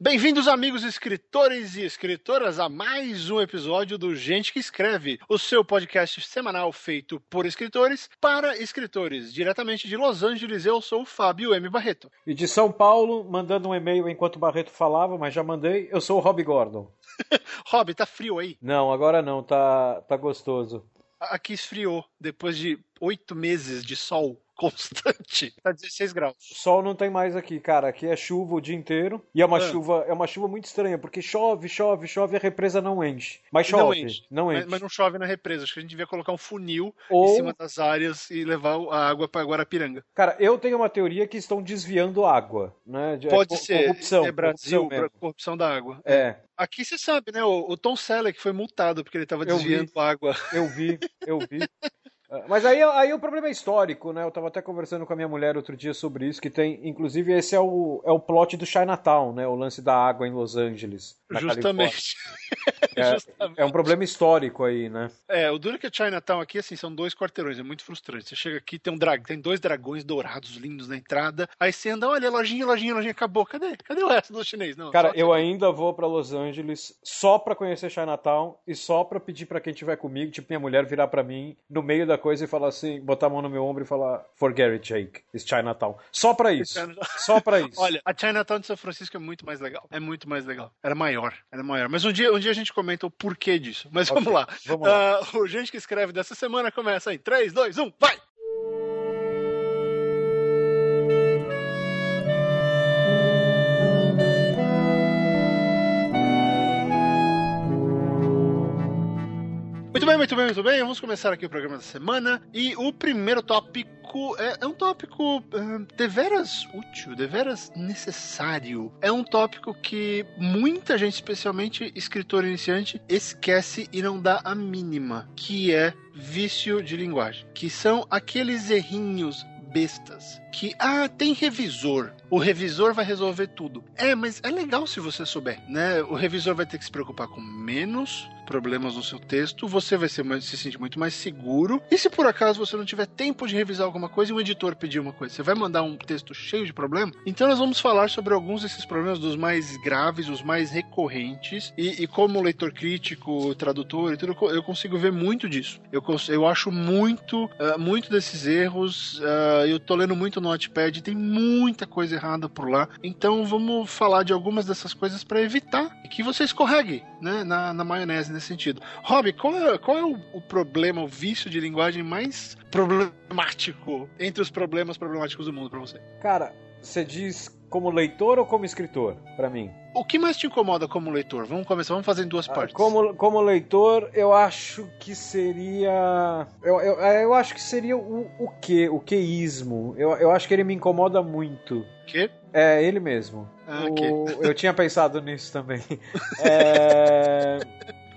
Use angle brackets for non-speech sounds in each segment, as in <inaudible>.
Bem-vindos, amigos escritores e escritoras, a mais um episódio do Gente que Escreve, o seu podcast semanal feito por escritores para escritores. Diretamente de Los Angeles, eu sou o Fábio M. Barreto. E de São Paulo, mandando um e-mail enquanto o Barreto falava, mas já mandei, eu sou o Rob Gordon. <laughs> Rob, tá frio aí? Não, agora não, tá, tá gostoso. Aqui esfriou, depois de oito meses de sol constante. <laughs> Tá 16 graus. Sol não tem mais aqui, cara. Aqui é chuva o dia inteiro. E é uma Ah. chuva, é uma chuva muito estranha, porque chove, chove, chove e a represa não enche. Mas Não chove, enche. não enche. Mas, mas não chove na represa. Acho que a gente devia colocar um funil Ou- em cima das áreas e levar a água para Guarapiranga. Cara, eu tenho uma teoria que estão desviando água, né? De- Pode co- ser. corrupção, é Brasil, corrupção mesmo. corrupção da água. É, Aqui você sabe, né? O, o Tom Selleck foi multado porque ele estava Eu desviando água. eu vi, eu vi. <laughs> Ah, Mas aí, aí o problema é histórico, né? Eu tava até conversando com a minha mulher outro dia sobre isso, que tem, inclusive, esse é o, é o plot do Chinatown, né? O lance da água em Los Angeles. Justamente. <laughs> É, Justamente. É um problema histórico aí, né? É, o duro é que Chinatown aqui, assim, são dois quarteirões, é muito frustrante. Você chega aqui, tem um drag, tem dois dragões dourados lindos na entrada, aí você anda, olha, lojinha, lojinha, lojinha, acabou. Cadê? Cadê o resto do chinês? Não, Cara, eu ainda vou pra Los Angeles só pra conhecer Chinatown e só pra pedir pra quem tiver comigo, tipo minha mulher, virar pra mim no meio da coisa e falar assim, botar a mão no meu ombro e falar Forget it, Jake, it's Chinatown. Só pra isso. Só pra isso. <laughs> Olha, a Chinatown de São Francisco é muito mais legal. É muito mais legal. Era maior, era maior. Mas um dia, um dia a gente comenta o porquê disso. Mas vamos Ok, lá. vamos lá. Ah, o Gente que Escreve dessa semana começa em 3, 2, 1, vai! Muito bem, muito bem, muito bem. Vamos começar aqui o programa da semana. E o primeiro tópico é, é um tópico deveras útil, deveras necessário. É um tópico que muita gente, especialmente escritor iniciante, esquece e não dá a mínima, que é vício de linguagem. Que são aqueles errinhos bestas que ah tem revisor. O revisor vai resolver tudo. É mas é legal se você souber né? O revisor vai ter que se preocupar com menos problemas no seu texto você vai ser mais, se sentir muito mais seguro. E se por acaso você não tiver tempo de revisar alguma coisa e um editor pedir uma coisa você vai mandar um texto cheio de problema? Então nós vamos falar sobre alguns desses problemas dos mais graves os mais recorrentes. E, e como leitor crítico tradutor e tudo eu consigo ver muito disso. Eu, eu acho muito ah, muito desses erros ah, eu tô lendo muito no Notepad, tem muita coisa errada por lá. Então vamos falar de algumas dessas coisas para evitar que você escorregue né, na, na maionese nesse sentido. Rob, qual é, qual é o, o problema, o vício de linguagem mais problemático entre os problemas problemáticos do mundo para você? Cara, você diz como leitor ou como escritor, pra mim? O que mais te incomoda como leitor? Vamos começar, vamos fazer em duas Ah, partes. Como, como leitor, eu acho que seria. Eu, eu, eu acho que seria o, o quê? O queísmo. Eu, eu acho que ele me incomoda muito. Que? É, ele mesmo. Ah, O- ok. <laughs> Eu tinha pensado nisso também. <laughs> É,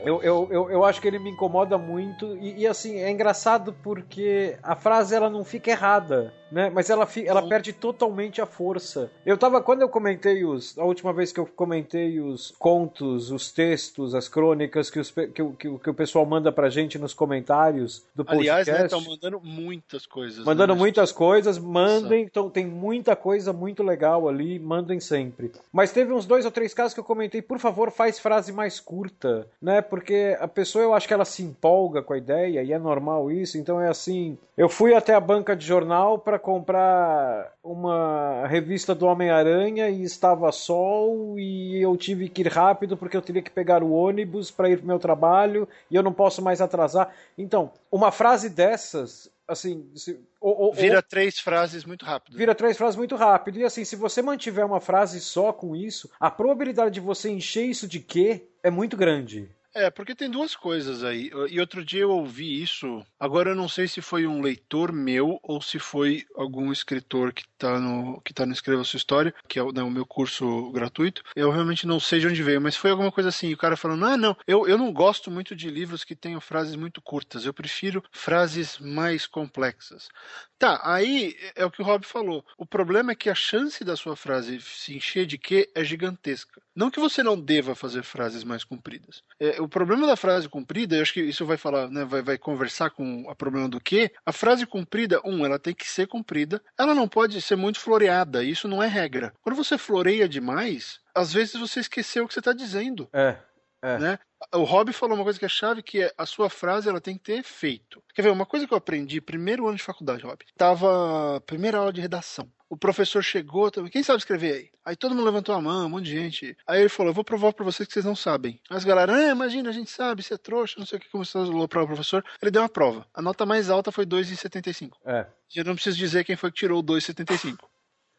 eu, eu, eu, eu acho que ele me incomoda muito. E, e, assim, é engraçado porque a frase ela não fica errada, né? Mas ela, ela perde totalmente a força. Eu tava, quando eu comentei os. A última vez que eu comentei os contos, os textos, as crônicas que, os, que, o- que, o- que o pessoal manda pra gente nos comentários do Aliás, né, podcast. estão mandando muitas coisas. Mandando né? muitas coisas, mandem, então tem muita coisa muito legal ali, mandem sempre. Mas teve uns dois ou três casos que eu comentei, por favor, faz frase mais curta, né? Porque a pessoa eu acho que ela se empolga com a ideia e é normal isso, então é assim. Eu fui até a banca de jornal para comprar uma revista do Homem-Aranha e estava sol e eu tive que ir rápido porque eu teria que pegar o ônibus para ir pro meu trabalho e eu não posso mais atrasar. Então, uma frase dessas, assim, se- ou- ou- Vira três frases muito rápido. vira três frases muito rápido. E assim, se você mantiver uma frase só com isso, a probabilidade de você encher isso de quê é muito grande. É, porque tem duas coisas aí. E outro dia eu ouvi isso. Agora eu não sei se foi um leitor meu ou se foi algum escritor que tá no, que tá no Escreva Sua História, que é o, né, o meu curso gratuito. Eu realmente não sei de onde veio, mas foi alguma coisa assim. O cara falando: ah, não, eu, eu não gosto muito de livros que tenham frases muito curtas. Eu prefiro frases mais complexas. Tá, aí é o que o Rob falou. O problema é que a chance da sua frase se encher de quê é gigantesca. Não que você não deva fazer frases mais compridas. É, o problema da frase comprida, eu acho que isso vai falar, né, vai, vai conversar com o problema do que. A frase comprida, um, ela tem que ser comprida, ela não pode ser muito floreada, isso não é regra. Quando você floreia demais, às vezes você esqueceu o que você está dizendo. É. É. Né? O Rob falou uma coisa que é chave, que é a sua frase ela tem que ter efeito. Quer ver, uma coisa que eu aprendi primeiro ano de faculdade, Rob, tava primeira aula de redação. O professor chegou, quem sabe escrever aí? Aí todo mundo levantou a mão, um monte de gente. Aí ele falou: Eu vou provar pra vocês que vocês não sabem. Aí as galera, ah, imagina, a gente sabe, você é trouxa, não sei o que, começou a aloprar o professor. Ele deu uma prova. A nota mais alta foi 2,75. É. Eu não preciso dizer quem foi que tirou o 2,75.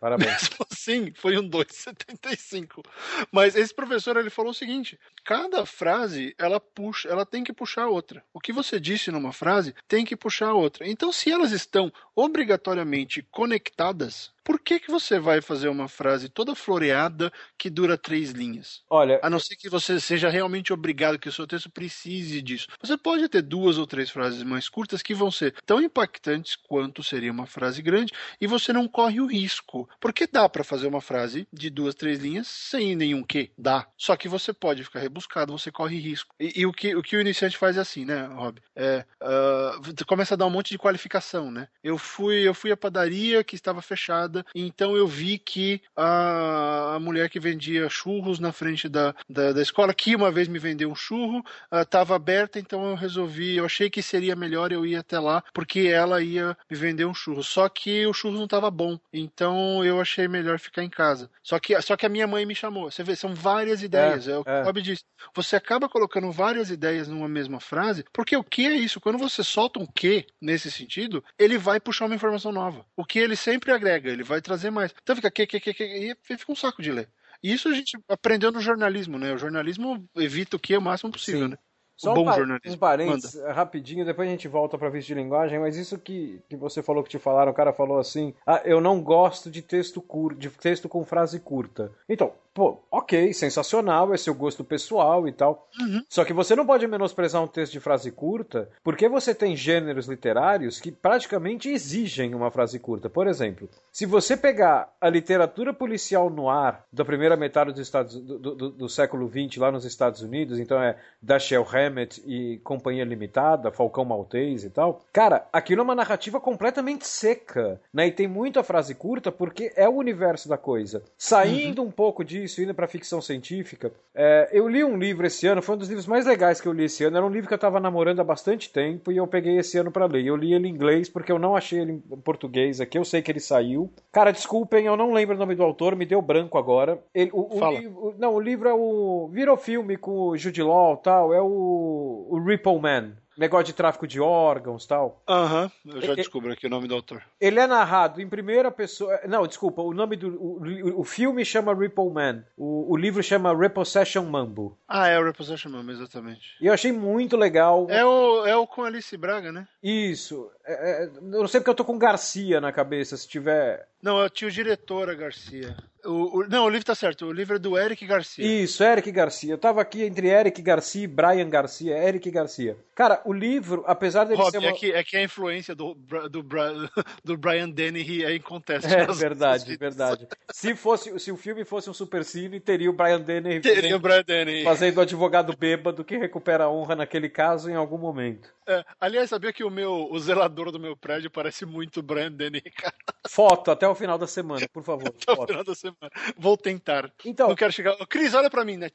Parabéns. Mesmo <laughs> assim, foi um 2,75. Mas esse professor ele falou o seguinte: cada frase ela puxa, ela tem que puxar a outra. O que você disse numa frase tem que puxar a outra. Então, se elas estão obrigatoriamente conectadas, por que, que você vai fazer uma frase toda floreada que dura três linhas? Olha. A não ser que você seja realmente obrigado, que o seu texto precise disso. Você pode ter duas ou três frases mais curtas que vão ser tão impactantes quanto seria uma frase grande e você não corre o risco. Porque dá para fazer uma frase de duas, três linhas sem nenhum que? Dá. Só que você pode ficar rebuscado, você corre risco. E, e o, que, o que o iniciante faz é assim, né, Rob? É, uh, começa a dar um monte de qualificação, né? Eu fui, eu fui à padaria que estava fechada então eu vi que a, a mulher que vendia churros na frente da, da, da escola, que uma vez me vendeu um churro, estava uh, aberta, então eu resolvi, eu achei que seria melhor eu ir até lá, porque ela ia me vender um churro. Só que o churro não estava bom, então eu achei melhor ficar em casa. Só que, só que a minha mãe me chamou. Você vê, são várias ideias. É, é o que é. o Bob disse. Você acaba colocando várias ideias numa mesma frase, porque o que é isso? Quando você solta um que nesse sentido, ele vai puxar uma informação nova. O que ele sempre agrega, ele vai trazer mais. Então fica que, que, que, que e fica um saco de ler. E isso a gente aprendeu no jornalismo, né? O jornalismo evita o que o máximo possível, Sim. né? Só bom um, jornalismo. um parênteses, Manda. rapidinho, depois a gente volta para vício de linguagem, mas isso que, que você falou que te falaram, o cara falou assim: ah, eu não gosto de texto curto, de texto com frase curta. Então, pô, ok, sensacional, é seu gosto pessoal e tal. Uhum. Só que você não pode menosprezar um texto de frase curta, porque você tem gêneros literários que praticamente exigem uma frase curta. Por exemplo, se você pegar a literatura policial no ar da primeira metade dos Estados, do, do, do século XX lá nos Estados Unidos, então é Dashiell Hammett e Companhia Limitada, Falcão Maltese e tal, cara, aquilo é uma narrativa completamente seca, né? E tem muita frase curta porque é o universo da coisa. Saindo uhum. um pouco de isso, indo para ficção científica, é, eu li um livro esse ano, foi um dos livros mais legais que eu li esse ano. Era um livro que eu estava namorando há bastante tempo e eu peguei esse ano para ler. Eu li ele em inglês porque eu não achei ele em português aqui. Eu sei que ele saiu. Cara, desculpem, eu não lembro o nome do autor, me deu branco agora. Ele, o, o livro, não, o livro é o. Virou filme com o Jude Law tal. É o, o Ripple Man negócio de tráfico de órgãos tal. Aham, uhum, eu já descubro aqui o nome do autor. Ele é narrado em primeira pessoa. Não, desculpa, o nome do. O, o filme chama Ripple Man. O, o livro chama Repossession Mambo. Ah, é o Repossession Mambo, exatamente. E eu achei muito legal. É o, é o com Alice Braga, né? Isso. É, é, eu não sei porque eu tô com Garcia na cabeça, se tiver. Não, eu tinha o diretora Garcia. O, o, não, o livro tá certo. O livro é do Eric Garcia. Isso, Eric Garcia. Eu tava aqui entre Eric Garcia e Brian Garcia. Eric Garcia. Cara, o livro, apesar dele Rob, ser. Uma... É, que, é que a influência do, do, <laughs> do Brian Dennehy é incontestável. É verdade, verdade. Se, fosse, se o filme fosse um supercine, teria o Brian Dennehy, <laughs> teria fazendo, o Brian Dennehy. fazendo advogado bêbado que recupera a honra naquele caso em algum momento. É, aliás, sabia que o meu o zelador do meu prédio parece muito Dennehy, cara? Foto até o final da semana, por favor. <laughs> Até foto. o final da semana. Vou tentar. Então, não quero chegar. Cris, olha para mim, né?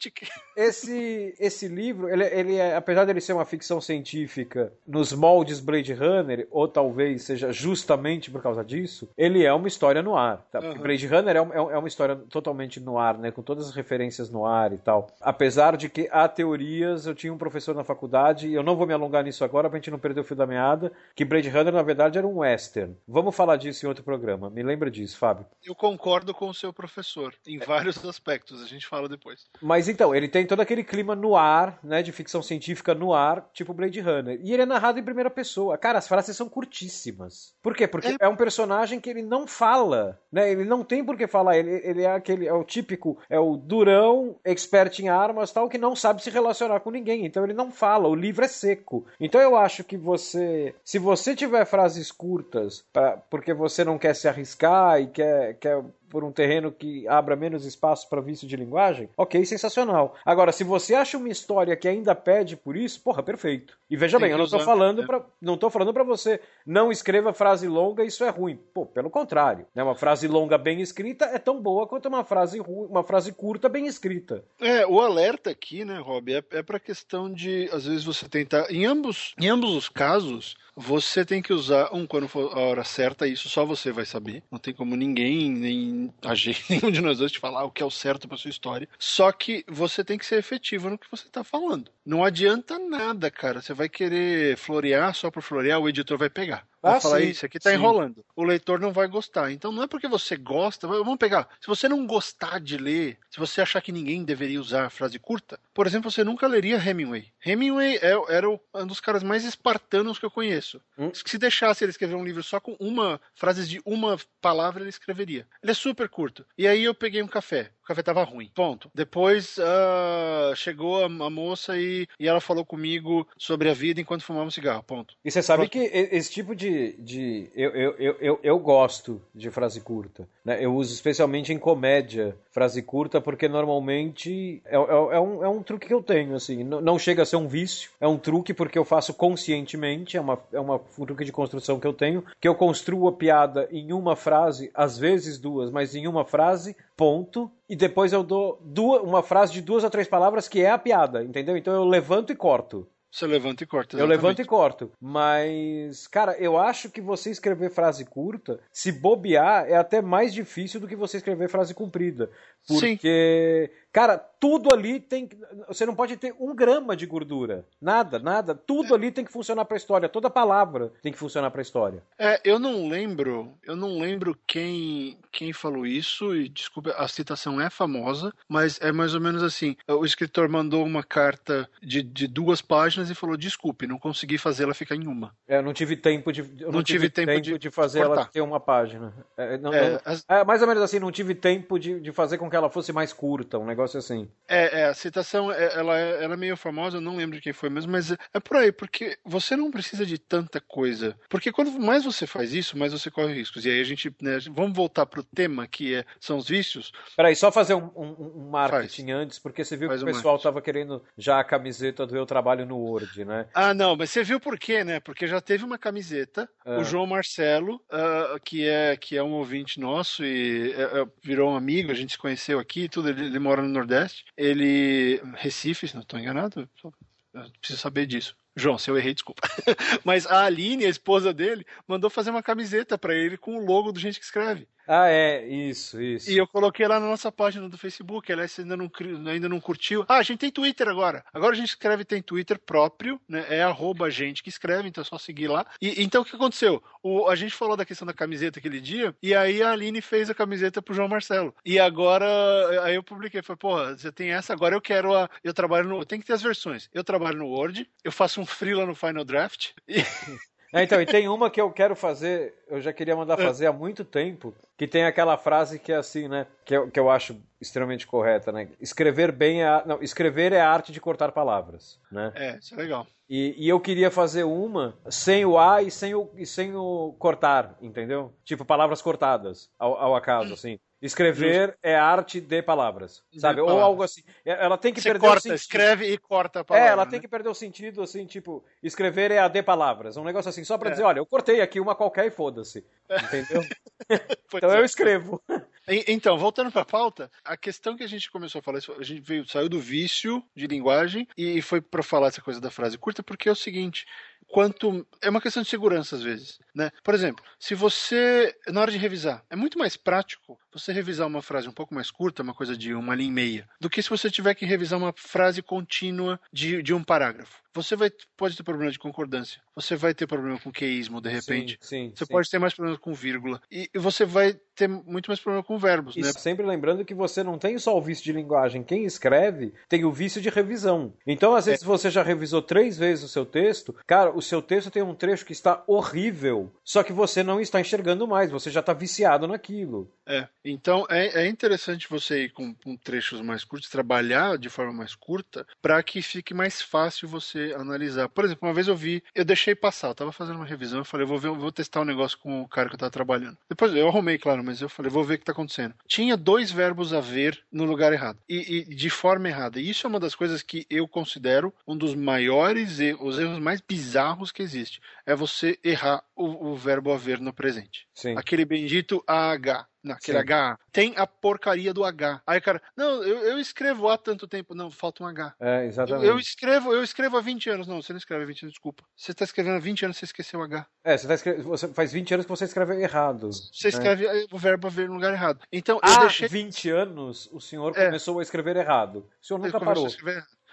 Esse esse livro, ele, ele é, apesar de ele ser uma ficção científica nos moldes Blade Runner, ou talvez seja justamente por causa disso, ele é uma história no ar. Tá? Uhum. Blade Runner é, é, é uma história totalmente no ar, né? Com todas as referências no ar e tal. Apesar de que há teorias, eu tinha um professor na faculdade, e eu não vou me alongar nisso agora pra gente não perder o fio da meada, que Blade Runner na verdade era um western. Vamos falar disso em outro programa. Me lembra disso, Fábio. Eu concordo com o seu professor em vários aspectos, a gente fala depois. Mas então, ele tem todo aquele clima no ar, né, de ficção científica no ar, tipo Blade Runner. E ele é narrado em primeira pessoa. Cara, as frases são curtíssimas. Por quê? Porque é, é um personagem que ele não fala, né? Ele não tem por que falar. Ele, ele é aquele, é o típico, é o durão, expert em armas, tal, que não sabe se relacionar com ninguém. Então ele não fala. O livro é seco. Então eu acho que você, se você tiver frases curtas, pra, porque você não quer se arriscar e quer, quer por um terreno que abra menos espaço para vício de linguagem, ok, sensacional. Agora, se você acha uma história que ainda pede por isso, porra, perfeito. E veja Tem bem, eu não estou falando é. para não tô falando para você não escreva frase longa, isso é ruim. Pô, pelo contrário, né? Uma frase longa bem escrita é tão boa quanto uma frase uma frase curta bem escrita. É, o alerta aqui, né, Rob, é, é para questão de às vezes você tentar em ambos em ambos os casos você tem que usar um quando for a hora certa, isso só você vai saber. Não tem como ninguém, nem a gente, <laughs> nenhum de nós dois te falar o que é o certo para sua história. Só que você tem que ser efetivo no que você tá falando. Não adianta nada, cara. Você vai querer florear só por florear, o editor vai pegar. Vai ah, falar sim, isso aqui tá sim. enrolando. O leitor não vai gostar. Então não é porque você gosta. Vamos pegar. Se você não gostar de ler, se você achar que ninguém deveria usar frase curta, por exemplo, você nunca leria Hemingway. Hemingway é, era um dos caras mais espartanos que eu conheço. Hum? Se deixasse ele escrever um livro só com uma frase de uma palavra, ele escreveria. Ele é super curto. E aí eu peguei um café café tava ruim. Ponto. Depois uh, chegou a, a, moça e, e ela falou comigo sobre a vida enquanto fumava um cigarro. Ponto. E você sabe Pronto. que esse tipo de. de eu, eu, eu, eu, eu gosto de frase curta. Né? Eu uso especialmente em comédia frase curta, porque normalmente é, é, é, um, é um truque que eu tenho. assim Não, não chega a ser um vício, é um truque porque eu faço conscientemente, é, uma, é uma, um truque de construção que eu tenho, que eu construo a piada em uma frase, às vezes duas, mas em uma frase, ponto, e depois eu dou duas, uma frase de duas ou três palavras que é a piada, entendeu? Então eu levanto e corto. Você levanta e corta. Exatamente. Eu levanto e corto. Mas, cara, eu acho que você escrever frase curta, se bobear, é até mais difícil do que você escrever frase comprida. Porque, Sim. Cara, tudo ali tem. Você não pode ter um grama de gordura. Nada, nada. Tudo ali tem que funcionar pra história. Toda palavra tem que funcionar pra história. É, eu não lembro. Eu não lembro quem, quem falou isso. E desculpa, a citação é famosa, mas é mais ou menos assim. O escritor mandou uma carta de, de duas páginas e falou: desculpe, não consegui fazê-la ficar em uma. É, eu não tive tempo de. Não, não tive, tive tempo, tempo, de, de fazer cortar. ela ter uma página. É, não, é, não, as... é, mais ou menos assim, não tive tempo de, de fazer com que ela fosse mais curta, um negócio assim. É, é a citação, é, ela, é, ela é meio famosa, eu não lembro de quem foi mesmo, mas é por aí, porque você não precisa de tanta coisa. Porque quanto mais você faz isso, mais você corre riscos. E aí a gente, né, vamos voltar pro tema que é, são os vícios. Peraí, só fazer um, um, um marketing faz. antes, porque você viu faz que o pessoal estava querendo já a camiseta do Eu Trabalho no Word, né? Ah, não, mas você viu por quê, né? Porque já teve uma camiseta, o ah. João Marcelo, uh, que, é, que é um ouvinte nosso e é, é, virou um amigo, a gente se conheceu conheceu aqui, tudo, ele, ele mora no Nordeste. Ele. Recife, se não estou enganado, preciso saber disso. João, se eu errei, desculpa. <laughs> Mas a Aline, a esposa dele, mandou fazer uma camiseta para ele com o logo do Gente que Escreve. Ah, é, isso, isso. E eu coloquei lá na nossa página do Facebook, aliás, ainda não, ainda não curtiu. Ah, a gente tem Twitter agora. Agora a gente escreve, tem Twitter próprio, né? É arroba gente que escreve, então é só seguir lá. E então o que aconteceu? O, a gente falou da questão da camiseta aquele dia, e aí a Aline fez a camiseta pro João Marcelo. E agora, aí eu publiquei, falei, porra, você tem essa, agora eu quero a. Eu trabalho no. Tem que ter as versões. Eu trabalho no Word, eu faço um freela no Final Draft. E... É, então, e tem uma que eu quero fazer, eu já queria mandar é. fazer há muito tempo, que tem aquela frase que é assim, né? Que eu, que eu acho extremamente correta, né? Escrever bem é. A, não, escrever é a arte de cortar palavras, né? É, isso é legal. E, e, eu queria fazer uma sem o A e sem o, e sem o cortar, entendeu? Tipo, palavras cortadas, ao, ao acaso, assim. Escrever Justo. é arte de palavras, de sabe? Palavras. Ou algo assim. É, ela tem que Você perder corta, o sentido. escreve e corta a palavra. É, ela né? tem que perder o sentido, assim, tipo, escrever é a de palavras. Um negócio assim, só para é. dizer, olha, eu cortei aqui uma qualquer e foda-se. Entendeu? <laughs> então eu escrevo. Então, voltando para a pauta, a questão que a gente começou a falar, a gente veio, saiu do vício de linguagem e foi para falar essa coisa da frase curta, porque é o seguinte: quanto. É uma questão de segurança, às vezes. Né? Por exemplo, se você, na hora de revisar, é muito mais prático você revisar uma frase um pouco mais curta, uma coisa de uma linha e meia, do que se você tiver que revisar uma frase contínua de, de um parágrafo. Você vai, pode ter problema de concordância, você vai ter problema com queísmo, de repente. Sim, sim, você sim. pode ter mais problema com vírgula. E, e, você vai ter muito mais problema com verbos, e né? Sempre lembrando que você não tem só o vício de linguagem. Quem escreve tem o vício de revisão. Então, às vezes, é. você já revisou três vezes o seu texto, cara, o seu texto tem um trecho que está horrível, só que você não está enxergando mais, você já está viciado naquilo. É, então é, é interessante você ir com, com trechos mais curtos, trabalhar de forma mais curta, para que fique mais fácil você analisar. Por exemplo, uma vez eu vi, eu deixei passar, eu tava fazendo uma revisão, eu falei, vou ver, vou testar um negócio com o cara que eu tava trabalhando. Depois eu arrumei, claro, mas eu falei, vou ver o que tá acontecendo. Tinha dois verbos a ver no lugar errado e, e de forma errada. E isso é uma das coisas que eu considero um dos maiores erros, os erros mais bizarros que existe. É você errar o, o verbo haver no presente. Sim. Aquele bendito AH. Naquele Sim. H. Tem a porcaria do H. Aí, cara, não, eu, eu escrevo há tanto tempo. Não, falta um H. É, Eu, exatamente. eu escrevo, eu escrevo há 20 anos. Não, você não escreve há 20 anos, desculpa. Você está escrevendo há 20 anos, você esqueceu o H. É, você, tá escre- você faz 20 anos que você escreve errado. Você né? escreve eh, o verbo haver no lugar errado. Então, eu Há deixei. 20 anos o senhor É. começou a escrever errado. O senhor nunca parou.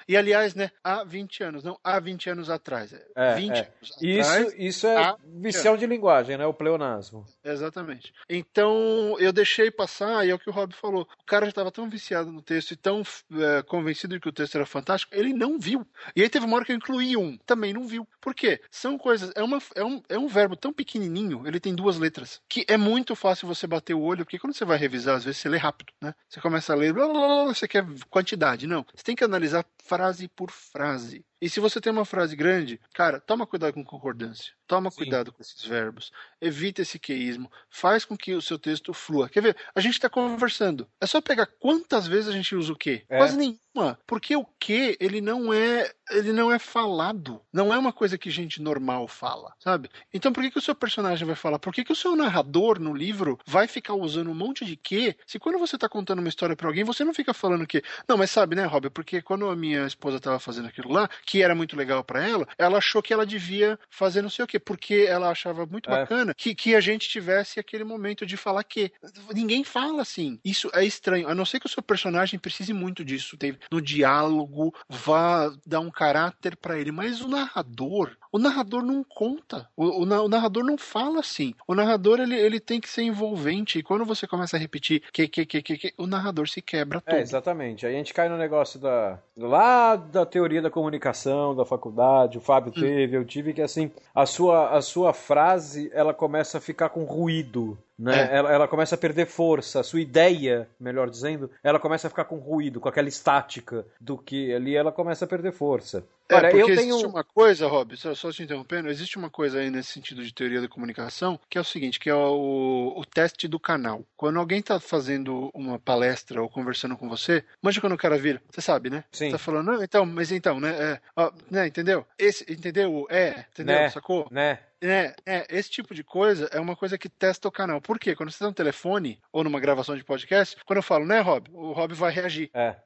E aliás, né, há 20 anos, não há 20 anos atrás. É, É, 20 é. anos Isso, atrás. isso é vicião de linguagem, né? O pleonasmo. Exatamente. Então, eu deixei passar, e é o que o Rob falou. O cara já estava tão viciado no texto e tão eh, convencido de que o texto era fantástico, ele não viu. E aí teve uma hora que eu incluí um, também não viu. Por quê? São coisas. É, uma, é, um, é um verbo tão pequenininho, ele tem duas letras, que é muito fácil você bater o olho, porque quando você vai revisar, às vezes você lê rápido, né? Você começa a ler, blá, blá, blá, você quer quantidade. Não. Você tem que analisar frase por frase. E se você tem uma frase grande, cara, toma cuidado com concordância. Toma Sim. cuidado com esses verbos. Evita esse queísmo. Faz com que o seu texto flua. Quer ver? A gente está conversando. É só pegar quantas vezes a gente usa o que? É. Quase nenhuma. Porque o que, ele não é. Ele não é falado. Não é uma coisa que gente normal fala, sabe? Então por que, que o seu personagem vai falar? Por que, que o seu narrador no livro vai ficar usando um monte de que? Se quando você está contando uma história para alguém, você não fica falando que. Não, mas sabe, né, Rob? Porque quando a minha esposa estava fazendo aquilo lá, que era muito legal para ela, ela achou que ela devia fazer não sei o quê, porque ela achava muito É. bacana que, que a gente tivesse aquele momento de falar que. Ninguém fala assim. Isso é estranho. A não ser que o seu personagem precise muito disso. No diálogo, vá dar um caráter para ele. Mas o narrador, o narrador não conta. O, o o narrador não fala assim. O narrador, ele, ele tem que ser envolvente. E quando você começa a repetir que, que, que, que, que o narrador se quebra todo. É, exatamente. Aí a gente cai no negócio da lá da teoria da comunicação da faculdade. O Fábio Hum. teve, eu tive que assim a sua a sua frase ela começa a ficar com ruído. Né? É. Ela, ela começa a perder força, a sua ideia, melhor dizendo, ela começa a ficar com ruído, com aquela estática do que ali ela começa a perder força. É, Olha, porque eu existe tenho uma coisa, Rob, só, só te interrompendo, existe uma coisa aí nesse sentido de teoria da comunicação, que é o seguinte, que é o, o teste do canal. Quando alguém tá fazendo uma palestra ou conversando com você, manja quando o cara vira, você sabe, né? Sim. Tá falando, não, então, mas então, né? É, ó, né, entendeu? Esse, entendeu? É, entendeu? Né. Sacou? né? É, é, esse tipo de coisa é uma coisa que testa o canal. Por quê? Quando você tá no telefone ou numa gravação de podcast, quando eu falo, né, Rob? O Rob vai reagir. É.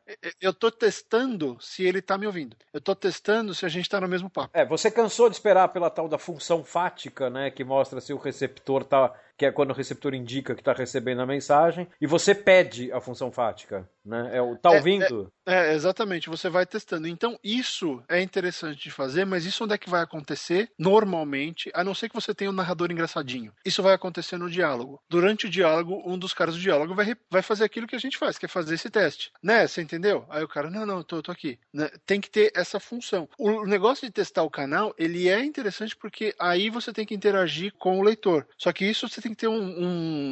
Eu tô testando se ele tá me ouvindo. Eu tô testando se a gente tá no mesmo papo. É, você cansou de esperar pela tal da função fática, né, que mostra se o receptor tá, que é quando o receptor indica que está recebendo a mensagem, e você pede a função fática, né? É o tá É, ouvindo? É, exatamente, você vai testando. Então, isso é interessante de fazer, mas isso onde é que vai acontecer? Normalmente, a não ser que você tenha um narrador engraçadinho. Isso vai acontecer no diálogo. Durante o diálogo, um dos caras do diálogo vai, vai fazer aquilo que a gente faz, que é fazer esse teste. Né? Você entendeu? Aí o cara, não, não, tô, tô aqui. Né? Tem que ter essa função. O negócio de testar o canal, ele é interessante porque aí você tem que interagir com o leitor. Só que isso você tem que ter um.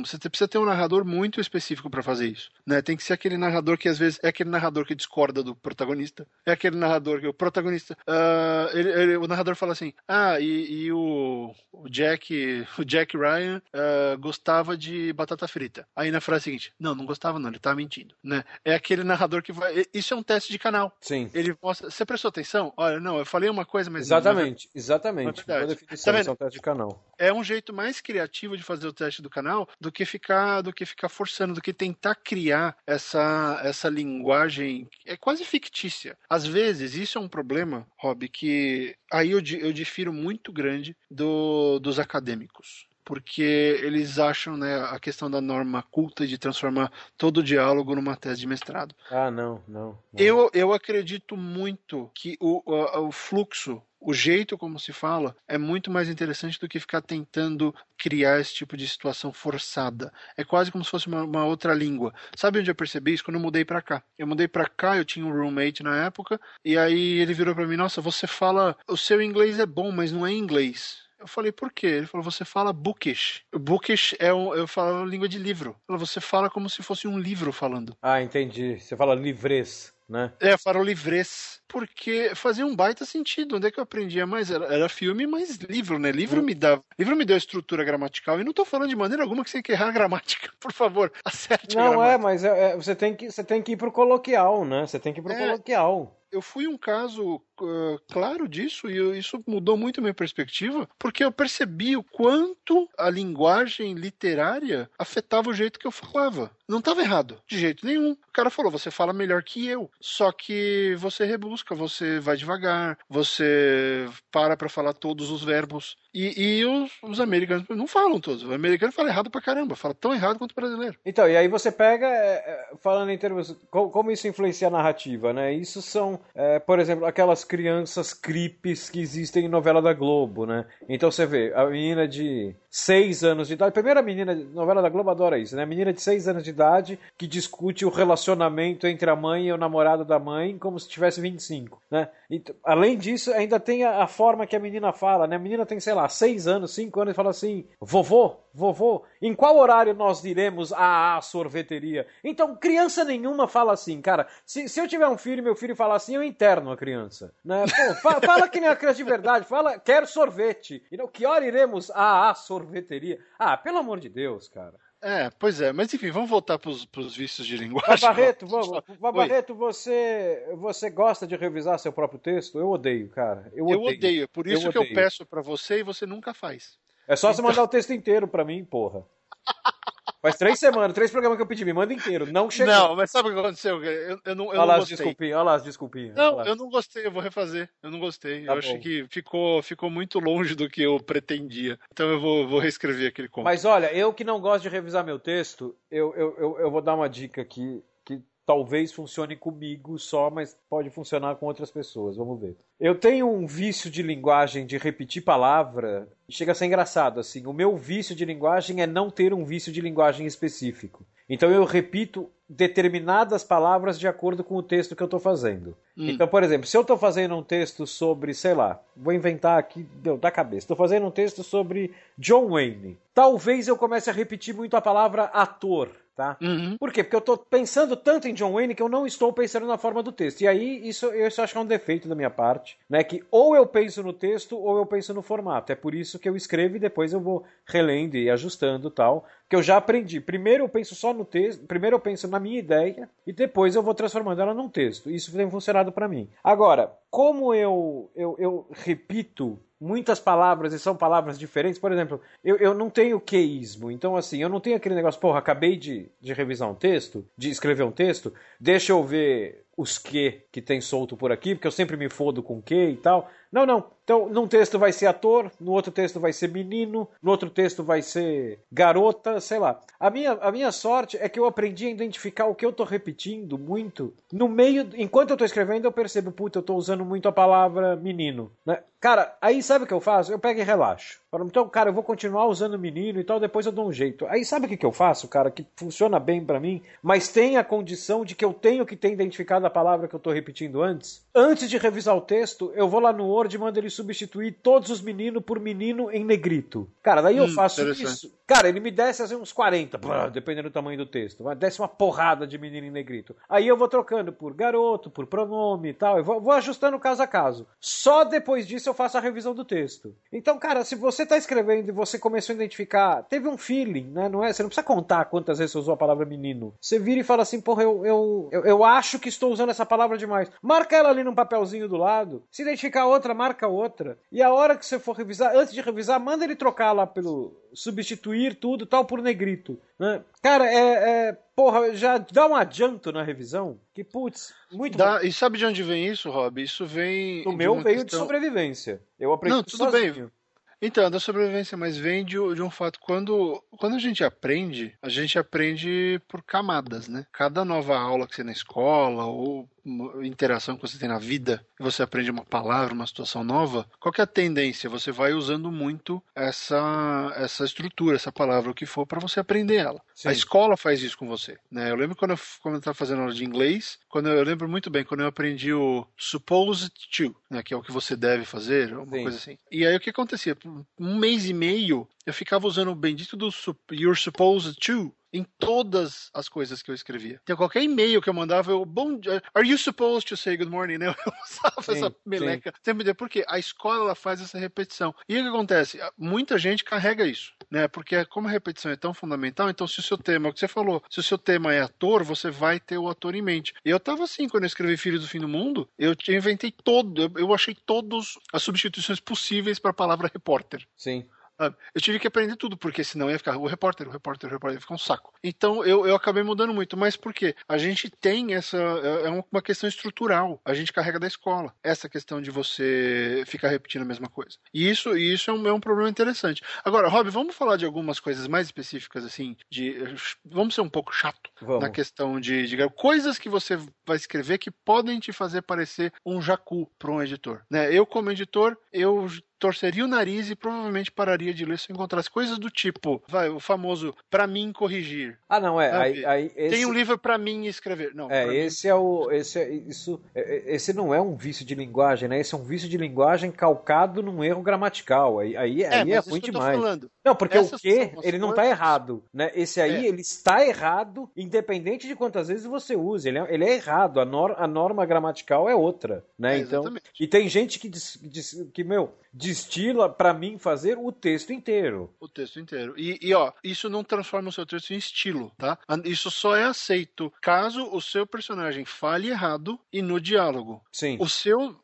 um- você precisa ter um narrador muito específico para fazer isso. Né? Tem que ser aquele narrador que às vezes é aquele narrador que discorda do protagonista. É aquele narrador que o protagonista. ah, ele- ele- o narrador fala assim: Ah, e, e o, o Jack. O Jack Ryan ah, gostava de batata frita. Aí na frase seguinte, não, não gostava, não, ele tá mentindo. Né? É aquele narrador que vai. Isso é um teste de canal. Sim. Ele mostra. Você prestou atenção? Olha, não, eu falei uma coisa, mas. Exatamente, exatamente. É verdade. Boa definição, Tá isso é um teste de canal. é um jeito mais criativo de fazer o teste do canal do que ficar do que ficar forçando, do que tentar criar essa essa linguagem é quase fictícia. Às vezes isso é um problema, Rob, que aí eu, eu difiro muito grande do, dos acadêmicos. Porque eles acham né, a questão da norma culta de transformar todo o diálogo numa tese de mestrado. Ah, não, não. não. Eu, eu acredito muito que o, o fluxo, o jeito como se fala, é muito mais interessante do que ficar tentando criar esse tipo de situação forçada. É quase como se fosse uma, uma outra língua. Sabe onde eu percebi isso? Quando eu mudei pra cá. Eu mudei pra cá, eu tinha um roommate na época, e aí ele virou pra mim: Nossa, você fala. O seu inglês é bom, mas não é inglês. Eu falei, por quê? Ele falou, você fala bookish. Bookish é um, eu falo língua de livro. Falou, você fala como se fosse um livro falando. Ah, entendi. Você fala livrez. Né? É, farol livres. Porque fazia um baita sentido. Onde é que eu aprendia mais? Era, era filme, mas livro, né? Livro hum. me dá. Livro me deu estrutura gramatical. E não tô falando de maneira alguma que você tem que errar a gramática. <laughs> Por favor, acerte Não, é, mas é, é, você, tem que, você tem que ir pro coloquial, né? Você tem que ir pro é, coloquial eu fui um caso uh, claro disso e isso mudou muito a minha perspectiva, porque eu percebi o quanto a linguagem literária afetava o jeito que eu falava. Não estava errado, de jeito nenhum. O cara falou: você fala melhor que eu. Só que você rebusca, você vai devagar, você para para falar todos os verbos. E, e os, os, americanos não falam todos. O americano fala errado pra caramba, fala tão errado quanto o brasileiro. Então, e aí você pega, é, é falando em termos. Como, isso influencia a narrativa, né? Isso são, é, por exemplo, aquelas crianças creeps que existem em novela da Globo, né? Então você vê, a menina de seis anos de idade. Primeira menina, novela da Globo adora isso, né? Menina de seis anos de idade que discute o relacionamento entre a mãe e o namorado da mãe como se tivesse 25, né? E, além disso, ainda tem a, a, forma que a menina fala, né? A menina tem, sei lá, seis anos, cinco anos e fala assim: vovô, vovô, em qual horário nós iremos à, à sorveteria? Então, criança nenhuma fala assim, cara. Se, se eu tiver um filho e meu filho falar assim, eu interno a criança, né? Pô, fala, <laughs> fala que nem a criança de verdade, fala, quero sorvete. E não, que hora iremos à, à sorveteria? sorveteria. Ah, pelo amor de Deus, cara. É, pois é, mas enfim, vamos voltar para os vícios de linguagem. Barreto, <laughs> vamos, Barreto, você, você gosta de revisar seu próprio texto? Eu odeio, cara. Eu odeio, eu odeio. por isso eu que odeio. eu peço para você e você nunca faz. É só então... você mandar o texto inteiro para mim, porra. Faz três semanas, três programas que eu pedi, me manda inteiro. Não chegou. Não, mas sabe o que aconteceu? Eu, eu não, eu olha lá as desculpinhas, olha lá as desculpinhas. Não, eu não gostei, eu vou refazer. Eu não gostei. Tá eu bom. achei que ficou, ficou muito longe do que eu pretendia. Então eu vou, vou reescrever aquele conto. Mas olha, eu que não gosto de revisar meu texto, eu, eu, eu, eu vou dar uma dica aqui talvez funcione comigo só, mas pode funcionar com outras pessoas. Vamos ver. Eu tenho um vício de linguagem de repetir palavra, chega a ser engraçado assim. O meu vício de linguagem é não ter um vício de linguagem específico. Então eu repito determinadas palavras de acordo com o texto que eu estou fazendo. Hum. Então, por exemplo, se eu estou fazendo um texto sobre, sei lá, vou inventar aqui deu, da cabeça, estou fazendo um texto sobre John Wayne. Talvez eu comece a repetir muito a palavra ator tá? Uhum. Por quê? Porque eu estou pensando tanto em John Wayne que eu não estou pensando na forma do texto. E aí, isso eu acho que é um defeito da minha parte, né? Que ou eu penso no texto ou eu penso no formato. É por isso que eu escrevo e depois eu vou relendo e ajustando tal. Que eu já aprendi. Primeiro eu penso só no texto, primeiro eu penso na minha ideia e depois eu vou transformando ela num texto. Isso tem funcionado para mim. Agora, como eu, eu, eu repito muitas palavras e são palavras diferentes. Por exemplo, eu, eu não tenho queísmo, então assim, eu não tenho aquele negócio, porra, acabei de, de revisar um texto, de escrever um texto, deixa eu ver os que que tem solto por aqui, porque eu sempre me fodo com que e tal. Não, não. Então, num texto vai ser ator, no outro texto vai ser menino, no outro texto vai ser garota, sei lá. A minha, a minha sorte é que eu aprendi a identificar o que eu tô repetindo muito. No meio, enquanto eu tô escrevendo, eu percebo, puta, eu tô usando muito a palavra menino, né? Cara, aí sabe o que eu faço? Eu pego e relaxo. Então, cara, eu vou continuar usando menino e tal, depois eu dou um jeito. Aí sabe o que, que eu faço, cara, que funciona bem para mim, mas tem a condição de que eu tenho que ter identificado a palavra que eu tô repetindo antes? Antes de revisar o texto, eu vou lá no Word e mando ele substituir todos os meninos por menino em negrito. Cara, daí eu hum, faço isso. Cara, ele me desce assim, uns 40, dependendo do tamanho do texto. Desce uma porrada de menino em negrito. Aí eu vou trocando por garoto, por pronome e tal. Eu vou, vou ajustando caso a caso. Só depois disso eu faço a revisão do texto. Então, cara, se você está escrevendo e você começou a identificar, teve um feeling, né? Não é, você não precisa contar quantas vezes você usou a palavra menino. Você vira e fala assim, porra, eu, eu, eu, eu acho que estou usando essa palavra demais. Marca ela ali num papelzinho do lado. Se identificar outra, marca outra. E a hora que você for revisar, antes de revisar, manda ele trocar lá pelo substituir tudo tal por negrito. Né? Cara, é, é, Porra, já dá um adianto na revisão? Que putz, muito dá, E sabe de onde vem isso, Rob? Isso vem. O meu veio questão... de sobrevivência. Eu aprendi Não, tudo sozinho. bem. Então, é da sobrevivência, mas vem de, de, um fato. Quando, quando a gente aprende, a gente aprende por camadas, né? Cada nova aula que você tem na escola, ou interação que você tem na vida, você aprende uma palavra, uma situação nova, qual é a tendência? Você vai usando muito essa, essa estrutura, essa palavra, o que for, para você aprender ela. Sim. A escola faz isso com você. Né? Eu lembro quando eu, quando estava fazendo aula de inglês, quando eu, eu, lembro muito bem quando eu aprendi o supposed to, né? que é o que você deve fazer, uma Sim. coisa assim. E aí o que acontecia? Um mês e meio eu ficava usando o bendito do you're supposed to em todas as coisas que eu escrevia. Então, qualquer e-mail que eu mandava, eu, bom are you supposed to say good morning? Né? <laughs> Eu usava sim, essa meleca sim. sempre porque a escola ela faz essa repetição. E o que acontece? Muita gente carrega isso, né? Porque como a repetição é tão fundamental, então se o seu tema, é o que você falou, se o seu tema é ator, você vai ter o ator em mente. E eu tava assim, quando eu escrevi Filhos do Fim do Mundo, eu inventei todo, eu, eu achei todas as substituições possíveis para a palavra repórter. Sim. Eu tive que aprender tudo, porque senão ia ficar o repórter, o repórter, o repórter, ia ficar um saco. Então eu, eu acabei mudando muito. Mas por quê? A gente tem essa. É, é uma questão estrutural. A gente carrega da escola. Essa questão de você ficar repetindo a mesma coisa. E isso, e isso é, um, é um problema interessante. Agora, Rob, vamos falar de algumas coisas mais específicas, assim, de. Vamos ser um pouco chato vamos. na questão de, de coisas que você vai escrever que podem te fazer parecer um jacu para um editor. Né? Eu, como editor, eu torceria o nariz e provavelmente pararia de ler se eu encontrasse coisas do tipo, vai, o famoso para mim corrigir. Ah, não, é. Aí, aí, esse... Tem um livro para mim escrever. Não, é, esse mim... é o. Esse, é, isso, é, é, esse não é um vício de linguagem, né? Esse é um vício de linguagem calcado num erro gramatical. Aí, aí, é, aí é ruim demais. Não, porque Essas o que ele não está errado. Né?Esse aí, é. ele está errado, independente de quantas vezes você use. Ele é, ele é errado. A, nor, a norma gramatical é outra. Né? então, e tem gente que, diz, diz, que, meu, destila para mim fazer o texto inteiro. O texto inteiro. E, e, ó, isso não transforma o seu texto em estilo, tá? Isso só é aceito caso o seu personagem fale errado e no diálogo. Sim. O seu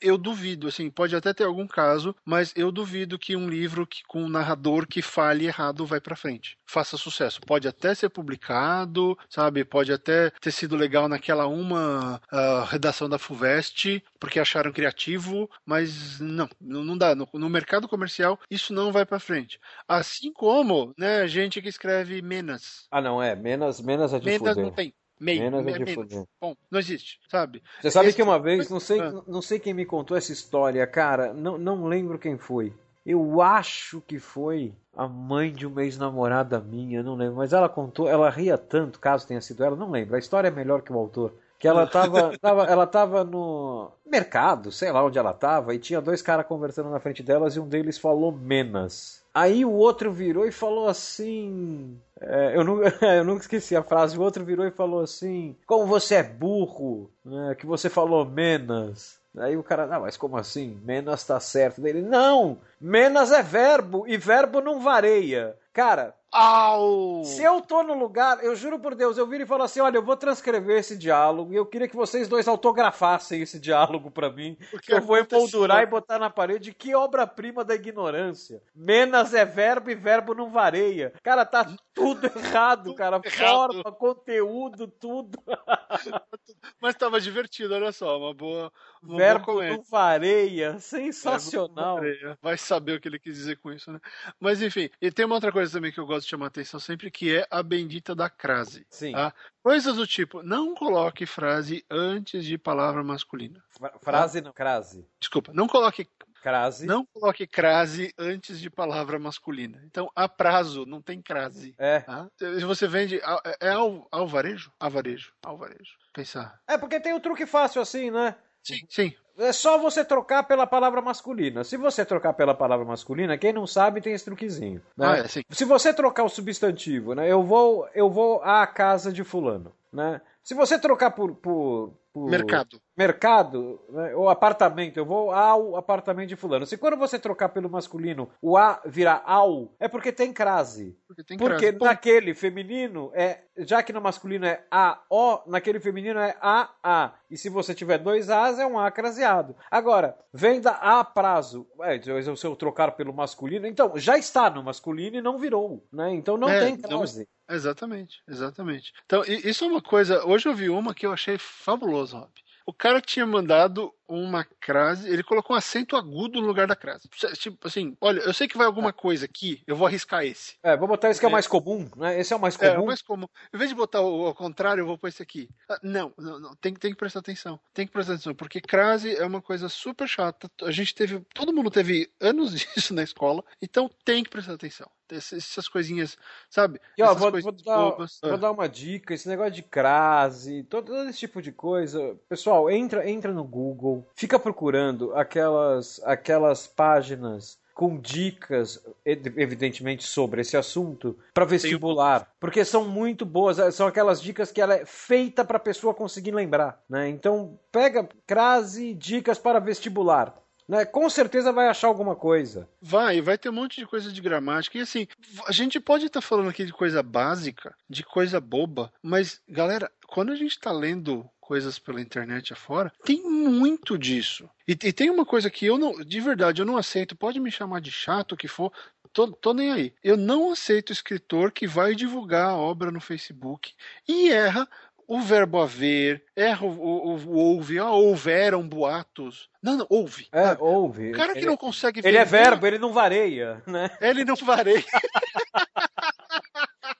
eu duvido, assim, pode até ter algum caso, mas eu duvido que um livro que, com um narrador que fale errado vai para frente. Faça sucesso. Pode até ser publicado, sabe? Pode até ter sido legal naquela uma uh, redação da Fuvest, porque acharam criativo, mas não, não dá. No, no mercado comercial, isso não vai para frente. Assim como, né, gente que escreve Menas. Ah, não, é. Menas, Menas é de Menas fuder. não tem. Meio, menos é menos. Bom, não existe, sabe? Você sabe que uma vez, não sei, ah. não sei quem me contou essa história, cara, não, não lembro quem foi. Eu acho que foi a mãe de uma ex-namorada minha, não lembro, mas ela contou, ela ria tanto, caso tenha sido ela, não lembro. A história é melhor que o autor. Que ela tava, <laughs> tava, ela tava no mercado, sei lá onde ela tava, e tinha dois caras conversando na frente delas e um deles falou menos. Aí o outro virou e falou assim: é, eu, não, <laughs> eu nunca esqueci a frase. O outro virou e falou assim: Como você é burro, né, que você falou menos. Aí o cara, não, mas como assim? Menos tá certo. Dele, não! Menos é verbo e verbo não vareia. Cara, Au! Se eu tô no lugar, eu juro por Deus, eu viro e falo assim: olha, eu vou transcrever esse diálogo e eu queria que vocês dois autografassem esse diálogo para mim. Porque eu vou emoldurar e botar na parede. Que obra-prima da ignorância. Menos é verbo e verbo não vareia. Cara, tá tudo errado, cara. Forma, conteúdo, tudo. <laughs> Mas tava divertido, olha só, uma boa. Uma verbo boa não vareia. Sensacional. vareia. Vai saber o que ele quis dizer com isso, né? Mas enfim, e tem uma outra coisa também que eu gosto de chamar atenção sempre, que é a bendita da crase. Sim. Tá? Coisas do tipo, não coloque frase antes de palavra masculina. Frase tá? não, crase. Desculpa, não coloque Crase. Não coloque crase antes de palavra masculina. Então, a prazo, não tem crase. É. Tá? Você vende. É al, alvarejo? Alvarejo. Alvarejo. Pensar. É, porque tem o um truque fácil assim, né? Sim, sim. É só você trocar pela palavra masculina. Se você trocar pela palavra masculina, quem não sabe tem esse truquezinho. Né? Ah, é. Se você trocar o substantivo, né? Eu vou, eu vou à casa de fulano, né? Se você trocar por, por, por mercado, mercado né? ou apartamento, eu vou ao apartamento de fulano. Se quando você trocar pelo masculino o a virar ao, é porque tem crase. Porque, tem porque crase. naquele feminino é, já que no masculino é a o, naquele feminino é a a. E se você tiver dois as é um a craseado. Agora, venda a prazo. É, se eu trocar pelo masculino, então já está no masculino e não virou, né? Então não é, tem crase. Exatamente, exatamente. Então, isso é uma coisa. Hoje eu vi uma que eu achei fabulosa, Rob. O cara tinha mandado uma crase, ele colocou um acento agudo no lugar da crase. Tipo assim, olha, eu sei que vai alguma coisa aqui, eu vou arriscar esse. É, vou botar esse que é, o mais comum, né? Esse é o mais comum. É, é o mais comum. Em vez de botar o ao contrário, eu vou pôr esse aqui. Ah, não, não, não, tem, tem que prestar atenção. Tem que prestar atenção, porque crase é uma coisa super chata. A gente teve, todo mundo teve anos <laughs> disso na escola, então tem que prestar atenção. Essas coisinhas, sabe? E, ó, vou, vou, dar, vou, ah. dar, uma dica, esse negócio de crase, todo, todo esse tipo de coisa. Pessoal, entra, entra no Google, fica procurando aquelas, aquelas páginas com dicas, evidentemente, sobre esse assunto para vestibular, porque são muito boas, são aquelas dicas que ela é feita para a pessoa conseguir lembrar, né? Então, pega crase dicas para vestibular. Né? Com certeza vai achar alguma coisa. Vai, vai ter um monte de coisa de gramática. E assim, a gente pode estar tá falando aqui de coisa básica, de coisa boba, mas, galera, quando a gente está lendo coisas pela internet afora, tem muito disso. E, e, tem uma coisa que eu não, de verdade, eu não aceito. Pode me chamar de chato o que for, tô, tô nem aí. Eu não aceito escritor que vai divulgar a obra no Facebook e erra o verbo haver, erra o, o, o ouve, ah, houveram boatos. Não, não, ouve. É, sabe? ouve. O cara que ele, não consegue Ele é verbo, ele não vareia, né? Ele não vareia. <laughs>